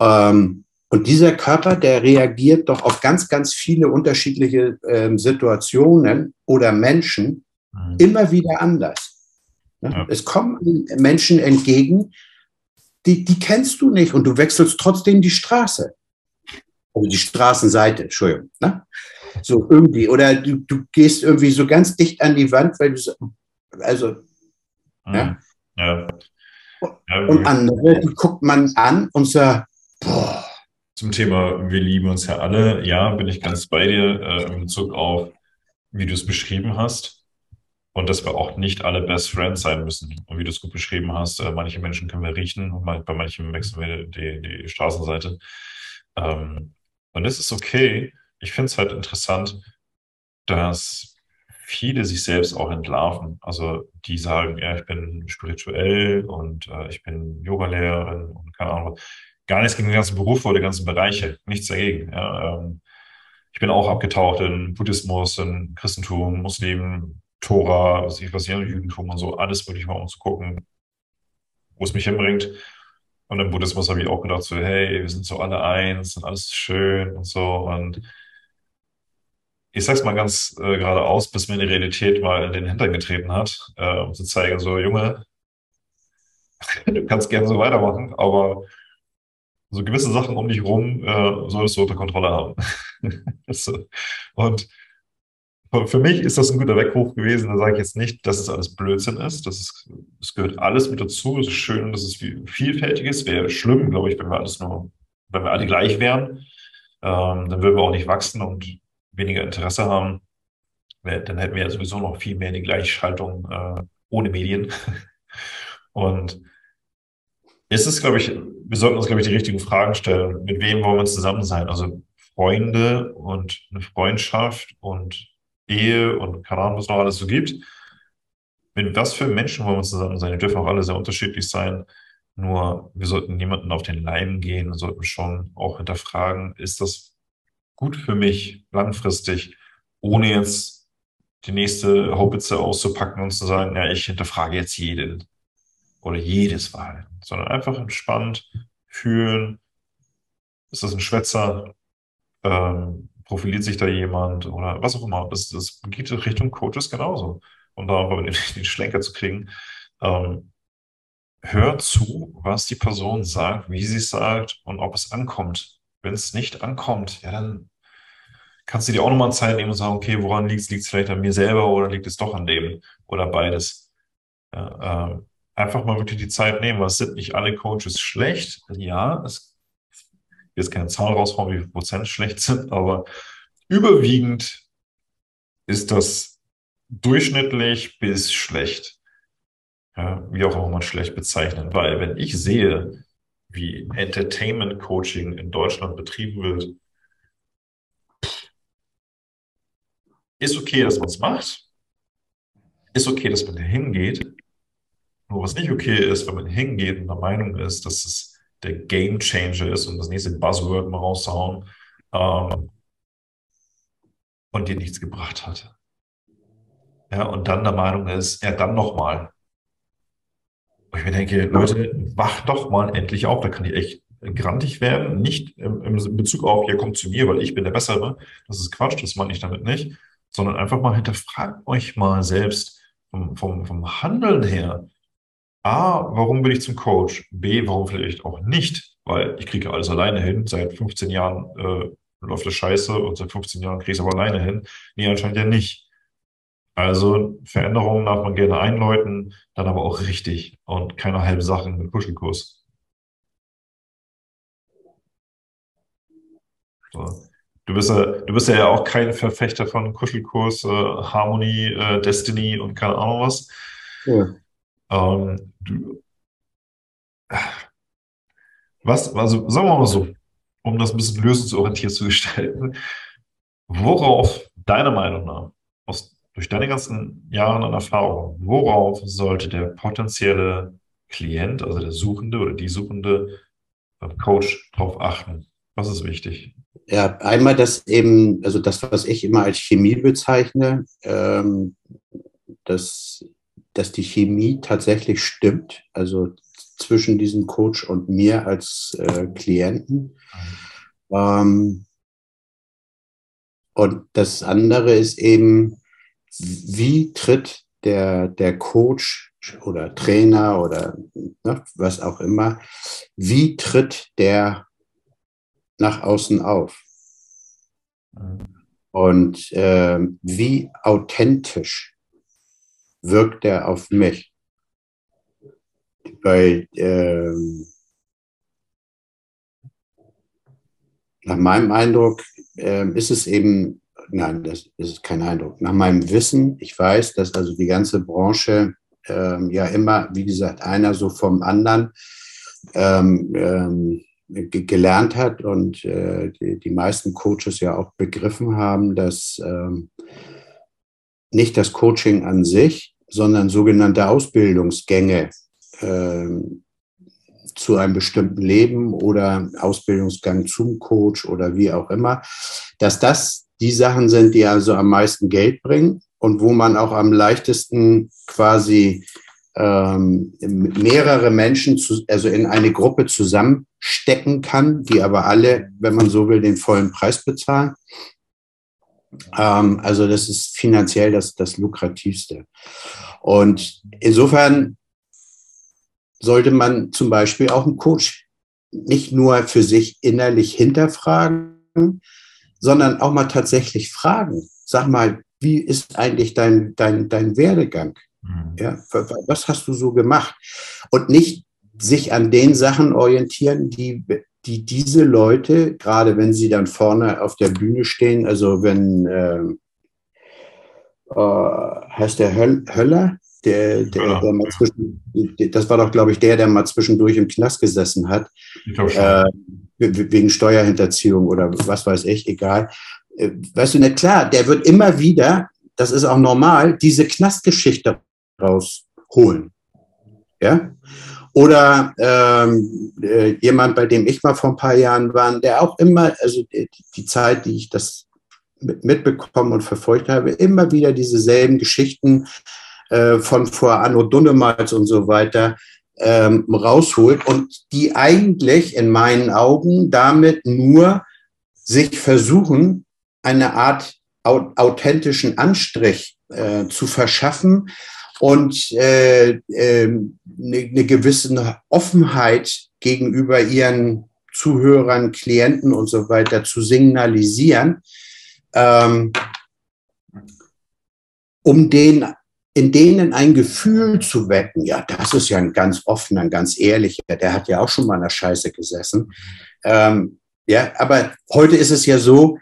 Ähm, und dieser Körper, der reagiert doch auf ganz, ganz viele unterschiedliche äh, Situationen oder Menschen mhm. immer wieder anders. Ja? Ja. Es kommen Menschen entgegen, die, die kennst du nicht und du wechselst trotzdem die Straße. Also die Straßenseite, Entschuldigung. Ne? So irgendwie. Oder du, du gehst irgendwie so ganz dicht an die Wand, weil du so, also, mhm. ja. ja. Und andere, die guckt man an und sagt, boah. Zum Thema, wir lieben uns ja alle, ja, bin ich ganz bei dir äh, in Bezug auf, wie du es beschrieben hast. Und dass wir auch nicht alle Best Friends sein müssen. Und wie du es gut beschrieben hast, äh, manche Menschen können wir riechen und bei manchen wechseln wir die, die Straßenseite. Ähm, und es ist okay, ich finde es halt interessant, dass viele sich selbst auch entlarven. Also die sagen, ja, ich bin spirituell und äh, ich bin Yogalehrerin und keine Ahnung. Gar nichts gegen den ganzen Beruf oder die ganzen Bereiche, nichts dagegen. Ja, ähm, ich bin auch abgetaucht in Buddhismus, in Christentum, Muslim, Tora, was ich, was ich, Judentum und so, alles wirklich mal um zu gucken, wo es mich hinbringt. Und im Buddhismus habe ich auch gedacht, so, hey, wir sind so alle eins und alles schön und so. Und ich sag's mal ganz äh, geradeaus, bis mir die Realität mal in den Hintern getreten hat, äh, um zu zeigen, so, Junge, du kannst gerne so weitermachen, aber so gewisse Sachen um dich rum äh, solltest du unter Kontrolle haben. und für mich ist das ein guter Weckruf gewesen. Da sage ich jetzt nicht, dass es alles Blödsinn ist. Das ist, es gehört alles mit dazu. Es ist schön, dass es vielfältig ist. Wäre schlimm, glaube ich, wenn wir alles nur, wenn wir alle gleich wären. Ähm, dann würden wir auch nicht wachsen und weniger Interesse haben, dann hätten wir ja sowieso noch viel mehr eine Gleichschaltung äh, ohne Medien. Und es ist, glaube ich, wir sollten uns, glaube ich, die richtigen Fragen stellen. Mit wem wollen wir zusammen sein? Also Freunde und eine Freundschaft und Ehe und keine Ahnung, was noch alles so gibt. Mit was für Menschen wollen wir zusammen sein? Die dürfen auch alle sehr unterschiedlich sein. Nur wir sollten niemanden auf den Leim gehen und sollten schon auch hinterfragen, ist das gut für mich langfristig, ohne jetzt die nächste Haubitze auszupacken und zu sagen, ja, ich hinterfrage jetzt jeden oder jedes Verhalten, sondern einfach entspannt fühlen. Ist das ein Schwätzer? Ähm, profiliert sich da jemand oder was auch immer? Das, das geht Richtung Coaches genauso. Um da aber den, den Schlenker zu kriegen. Ähm, hör zu, was die Person sagt, wie sie es sagt und ob es ankommt. Wenn es nicht ankommt, ja, dann kannst du dir auch nochmal Zeit nehmen und sagen, okay, woran liegt es? Liegt es vielleicht an mir selber oder liegt es doch an dem oder beides? Ja, äh, einfach mal wirklich die Zeit nehmen, weil es sind nicht alle Coaches schlecht. Ja, es jetzt keine Zahl raushauen, wie viel Prozent schlecht sind, aber überwiegend ist das durchschnittlich bis schlecht. Ja, wie auch immer man schlecht bezeichnet. Weil wenn ich sehe, wie Entertainment Coaching in Deutschland betrieben wird. Ist okay, dass man es macht. Ist okay, dass man hingeht. Nur was nicht okay ist, wenn man hingeht und der Meinung ist, dass es der Game Changer ist und das nächste Buzzword mal rauszuhauen ähm, und dir nichts gebracht hat. Ja, und dann der Meinung ist, ja, dann nochmal. Und ich mir denke, Leute, wach doch mal endlich auf, da kann ich echt grantig werden. Nicht im, Bezug auf, ja, kommt zu mir, weil ich bin der Bessere. Das ist Quatsch, das meine ich damit nicht. Sondern einfach mal hinterfragt euch mal selbst vom, vom, vom Handeln her. A, warum bin ich zum Coach? B, warum vielleicht auch nicht? Weil ich kriege alles alleine hin. Seit 15 Jahren äh, läuft das scheiße und seit 15 Jahren kriege ich es aber alleine hin. Nee, anscheinend ja nicht. Also Veränderungen darf man gerne einläuten, dann aber auch richtig und keine halben Sachen mit Kuschelkurs. So. Du bist ja, du bist ja auch kein Verfechter von Kuschelkurs, äh, Harmony, äh, Destiny und keine Ahnung was. Ja. Ähm, du, was, also sagen wir mal so, um das ein bisschen lösungsorientiert zu gestalten, worauf deiner Meinung nach, aus, durch deine ganzen Jahre an Erfahrung, worauf sollte der potenzielle Klient, also der Suchende oder die Suchende beim Coach darauf achten? Was ist wichtig? Ja, einmal das eben, also das, was ich immer als Chemie bezeichne, ähm, dass, dass die Chemie tatsächlich stimmt, also zwischen diesem Coach und mir als äh, Klienten. Ähm, und das andere ist eben, wie tritt der, der Coach oder Trainer oder ne, was auch immer, wie tritt der nach außen auf? Und äh, wie authentisch wirkt er auf mich? Weil äh, nach meinem Eindruck äh, ist es eben, nein, das ist kein Eindruck, nach meinem Wissen, ich weiß, dass also die ganze Branche ähm, ja immer, wie gesagt, einer so vom anderen ähm, ähm, gelernt hat und äh, die, die, meisten Coaches ja auch begriffen haben, dass ähm, nicht das Coaching an sich, sondern sogenannte Ausbildungsgänge ähm, zu einem bestimmten Leben oder Ausbildungsgang zum Coach oder wie auch immer, dass das die Sachen sind, die also am meisten Geld bringen und wo man auch am leichtesten quasi ähm, mehrere Menschen, zu, also in eine Gruppe zusammenstecken kann, die aber alle, wenn man so will, den vollen Preis bezahlen. Ähm, also das ist finanziell das, das lukrativste. Und insofern sollte man zum Beispiel auch einen Coach nicht nur für sich innerlich hinterfragen, sondern auch mal tatsächlich fragen. Sag mal, wie ist eigentlich dein, dein, dein Werdegang? Mhm. Ja, was hast du so gemacht? Und nicht sich an den Sachen orientieren, die, die diese Leute, gerade wenn sie dann vorne auf der Bühne stehen, also wenn, äh, äh, heißt der Höll, Höller, der, der, der mal zwischen, das war doch, glaube ich, der, der mal zwischendurch im Knast gesessen hat, äh, wegen Steuerhinterziehung oder was weiß ich, egal. Äh, weißt du, nicht klar, der wird immer wieder, das ist auch normal, diese Knastgeschichte rausholen. Ja? Oder ähm, äh, jemand, bei dem ich mal vor ein paar Jahren war, der auch immer, also die, die Zeit, die ich das mitbekommen und verfolgt habe, immer wieder dieselben Geschichten äh, von vor Anno Dunnemals und so weiter ähm, rausholt und die eigentlich in meinen Augen damit nur sich versuchen, eine Art authentischen Anstrich äh, zu verschaffen und äh, äh, eine, eine gewisse Offenheit gegenüber ihren Zuhörern, Klienten und so weiter zu signalisieren, ähm, um den in denen ein Gefühl zu wecken, ja, das ist ja ein ganz offener, ein ganz ehrlicher, der hat ja auch schon mal in der Scheiße gesessen. Ähm, ja, aber heute ist es ja so,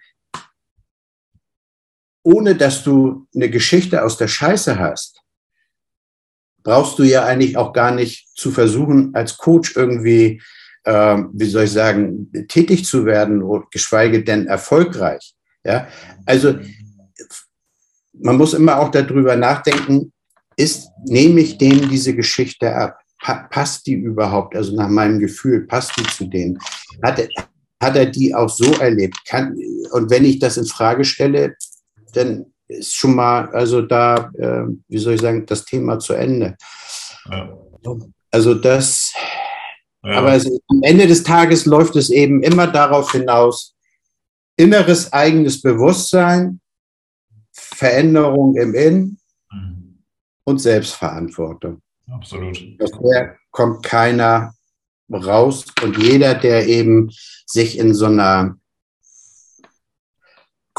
ohne dass du eine Geschichte aus der Scheiße hast, brauchst du ja eigentlich auch gar nicht zu versuchen, als Coach irgendwie, äh, wie soll ich sagen, tätig zu werden, geschweige denn erfolgreich. Ja, also man muss immer auch darüber nachdenken, ist, nehme ich dem diese Geschichte ab? passt die überhaupt? Also nach meinem Gefühl, passt die zu dem? Hat er, hat er die auch so erlebt? Kann, und wenn ich das in Frage stelle, dann ist schon mal, also da, äh, wie soll ich sagen, das Thema zu Ende. Ja. Also das, ja. aber also am Ende des Tages läuft es eben immer darauf hinaus, inneres eigenes Bewusstsein, Veränderung im Innen mhm. und Selbstverantwortung. Absolut. Daher kommt keiner raus und jeder, der eben sich in so einer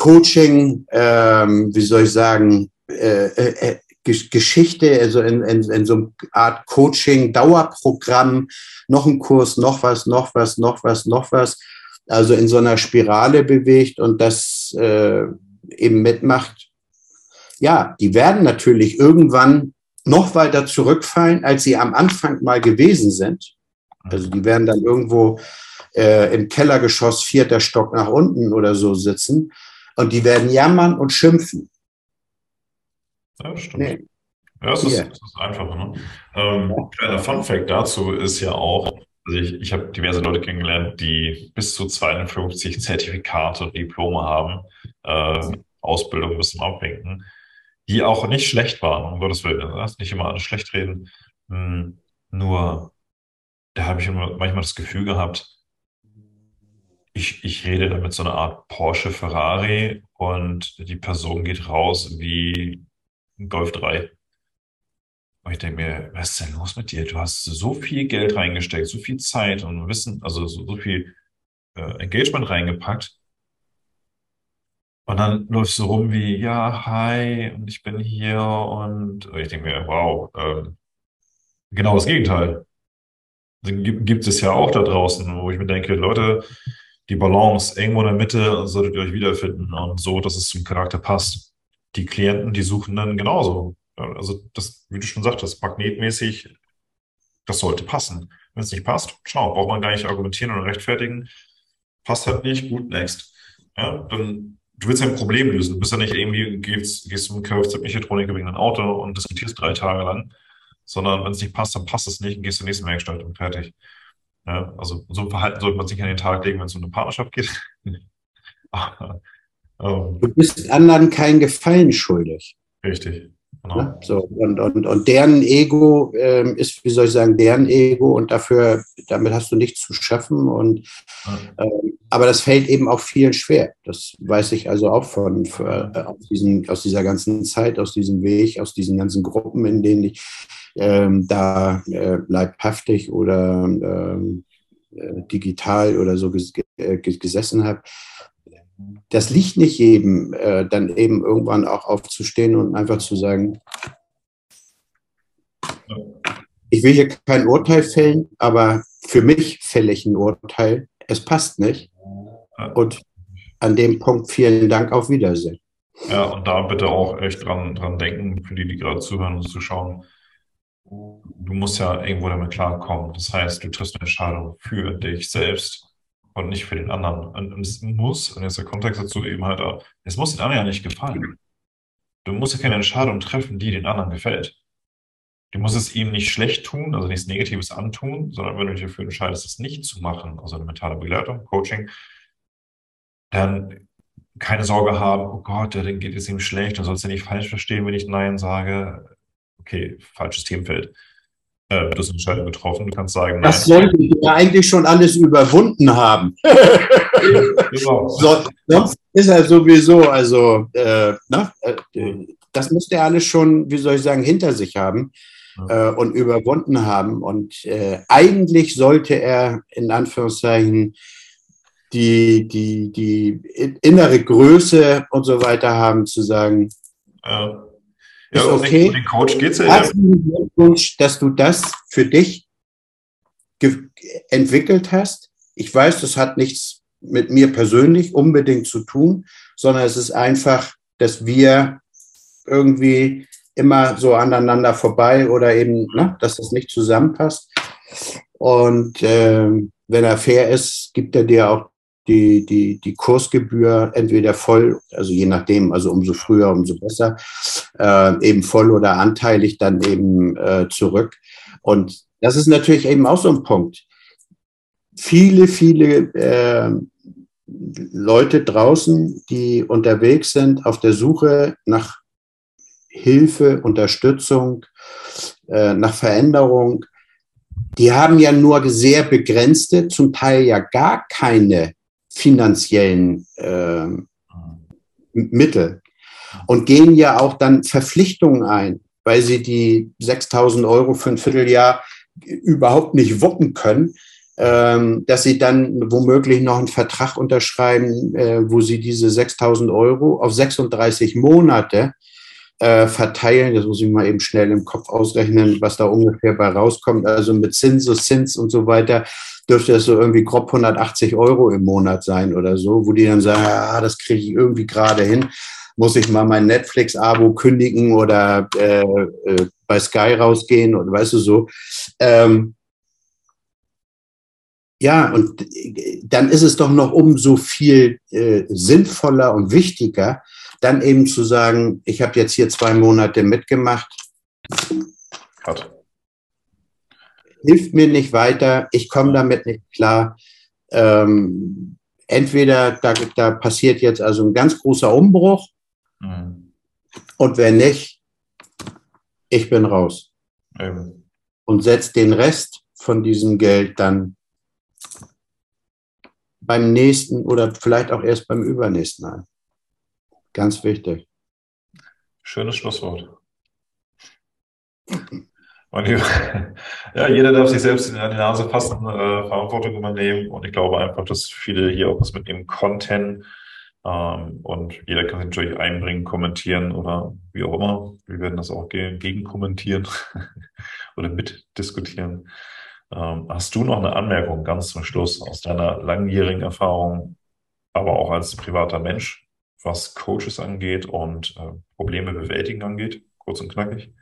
Coaching, ähm, wie soll ich sagen, äh, äh, äh Geschichte, also in, in, in so einer Art Coaching-Dauerprogramm, noch ein Kurs, noch was, noch was, noch was, noch was, also in so einer Spirale bewegt und das äh, eben mitmacht. Ja, die werden natürlich irgendwann noch weiter zurückfallen, als sie am Anfang mal gewesen sind. Also die werden dann irgendwo äh, im Kellergeschoss vierter Stock nach unten oder so sitzen und die werden jammern und schimpfen. Ja, stimmt. Nee. Ja, es ist, es ist einfach. Ne? Ähm, ja. Kleiner Fun-Fact dazu ist ja auch, also ich, ich habe diverse Leute kennengelernt, die bis zu 52 Zertifikate und Diplome haben, äh, Ausbildung bis zum Abwinken, die auch nicht schlecht waren, um Gottes Willen. Also nicht immer alles schlecht reden. Hm, nur, da habe ich immer manchmal das Gefühl gehabt, ich, ich rede da mit so einer Art Porsche Ferrari und die Person geht raus wie ein Golf 3. Und ich denke mir, was ist denn los mit dir? Du hast so viel Geld reingesteckt, so viel Zeit und Wissen, also so, so viel äh, Engagement reingepackt. Und dann läufst du rum wie, ja, hi, und ich bin hier und, und ich denke mir, wow, ähm, genau das Gegenteil. Gibt, gibt es ja auch da draußen, wo ich mir denke, Leute, die Balance irgendwo in der Mitte solltet ihr euch wiederfinden und so, dass es zum Charakter passt. Die Klienten, die suchen dann genauso. Also das, wie du schon sagtest, magnetmäßig, das sollte passen. Wenn es nicht passt, schau, braucht man gar nicht argumentieren oder rechtfertigen. Passt halt nicht, gut, next. Ja, dann, du willst ja ein Problem lösen. Du bist ja nicht irgendwie, gehst, gehst zum Kfz-Mechatroniker wegen einem Auto und diskutierst drei Tage lang, sondern wenn es nicht passt, dann passt es nicht und gehst zur nächsten Werkstatt und fertig. Ja, also so ein Verhalten sollte man sich an den Tag legen, wenn es um eine Partnerschaft geht. du bist anderen keinen Gefallen schuldig. Richtig. Genau. Ne? So, und, und, und deren Ego ähm, ist, wie soll ich sagen, deren Ego und dafür, damit hast du nichts zu schaffen. Und, ähm, aber das fällt eben auch vielen schwer. Das weiß ich also auch von, für, äh, aus, diesen, aus dieser ganzen Zeit, aus diesem Weg, aus diesen ganzen Gruppen, in denen ich ähm, da äh, leibhaftig oder ähm, äh, digital oder so ges äh, gesessen habe das liegt nicht jedem, äh, dann eben irgendwann auch aufzustehen und einfach zu sagen, ich will hier kein Urteil fällen, aber für mich fälle ich ein Urteil. Es passt nicht. Und an dem Punkt vielen Dank, auf Wiedersehen. Ja, und da bitte auch echt dran, dran denken, für die, die gerade zuhören und zuschauen. Du musst ja irgendwo damit klarkommen. Das heißt, du triffst eine Entscheidung für dich selbst und nicht für den anderen. Und es muss, und jetzt der Kontext dazu eben halt auch, es muss den anderen ja nicht gefallen. Du musst ja keine Entscheidung treffen, die den anderen gefällt. Du musst es ihm nicht schlecht tun, also nichts Negatives antun, sondern wenn du dich dafür entscheidest, es nicht zu machen, also eine mentale Begleitung, Coaching, dann keine Sorge haben, oh Gott, dann geht es ihm schlecht, dann sollst du nicht falsch verstehen, wenn ich Nein sage. Okay, falsches Themenfeld äh, du hast eine Entscheidung getroffen. Du kannst sagen, das nein. sollte ich ja eigentlich schon alles überwunden haben. genau. so, sonst ist er sowieso, also, äh, na, äh, das müsste er alles schon, wie soll ich sagen, hinter sich haben ja. äh, und überwunden haben. Und äh, eigentlich sollte er in Anführungszeichen die, die, die innere Größe und so weiter haben, zu sagen, ja. Ja, ist okay. Den Coach geht's ja. Herzlichen Glückwunsch, dass du das für dich entwickelt hast. Ich weiß, das hat nichts mit mir persönlich unbedingt zu tun, sondern es ist einfach, dass wir irgendwie immer so aneinander vorbei oder eben, ne, dass das nicht zusammenpasst. Und äh, wenn er fair ist, gibt er dir auch die, die, die Kursgebühr entweder voll, also je nachdem, also umso früher, umso besser, äh, eben voll oder anteilig dann eben äh, zurück. Und das ist natürlich eben auch so ein Punkt. Viele, viele äh, Leute draußen, die unterwegs sind auf der Suche nach Hilfe, Unterstützung, äh, nach Veränderung, die haben ja nur sehr begrenzte, zum Teil ja gar keine finanziellen äh, Mittel. Und gehen ja auch dann Verpflichtungen ein, weil sie die 6000 Euro für ein Vierteljahr überhaupt nicht wuppen können, ähm, dass sie dann womöglich noch einen Vertrag unterschreiben, äh, wo sie diese 6000 Euro auf 36 Monate äh, verteilen. Das muss ich mal eben schnell im Kopf ausrechnen, was da ungefähr bei rauskommt. Also mit Zinsus, Zins und so weiter dürfte das so irgendwie grob 180 Euro im Monat sein oder so, wo die dann sagen, ah, das kriege ich irgendwie gerade hin. muss ich mal mein Netflix-Abo kündigen oder äh, äh, bei Sky rausgehen oder weißt du so. Ähm, ja, und dann ist es doch noch umso viel äh, sinnvoller und wichtiger, dann eben zu sagen, ich habe jetzt hier zwei Monate mitgemacht. Cut. Hilft mir nicht weiter, ich komme damit nicht klar. Ähm, entweder da, da passiert jetzt also ein ganz großer Umbruch mhm. und wenn nicht, ich bin raus. Mhm. Und setze den Rest von diesem Geld dann beim nächsten oder vielleicht auch erst beim übernächsten ein. Ganz wichtig. Schönes Schlusswort. ja, jeder darf sich selbst in die Nase fassen, äh, Verantwortung übernehmen und ich glaube einfach, dass viele hier auch was mitnehmen Content ähm, und jeder kann sich natürlich einbringen, kommentieren oder wie auch immer. Wir werden das auch gegen kommentieren oder mitdiskutieren. Ähm, hast du noch eine Anmerkung ganz zum Schluss aus deiner langjährigen Erfahrung, aber auch als privater Mensch, was Coaches angeht und äh, Probleme bewältigen angeht? Kurz und knackig.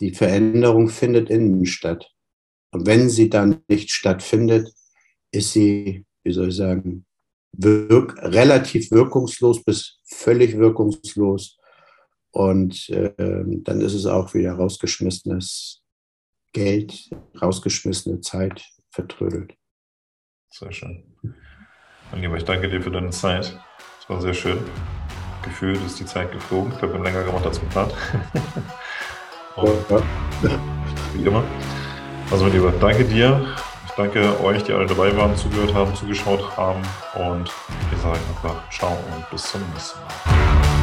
Die Veränderung findet innen statt. Und wenn sie dann nicht stattfindet, ist sie, wie soll ich sagen, wirk relativ wirkungslos bis völlig wirkungslos. Und äh, dann ist es auch wieder rausgeschmissenes Geld, rausgeschmissene Zeit vertrödelt. Sehr schön. Mein Lieber, ich danke dir für deine Zeit. Es war sehr schön. Gefühlt ist die Zeit geflogen. Ich glaube, wir haben länger gemacht als geplant. Wie immer. Also, mein Lieber, danke dir. Ich danke euch, die alle dabei waren, zugehört haben, zugeschaut haben. Und wir sagen einfach ciao und bis zum nächsten Mal.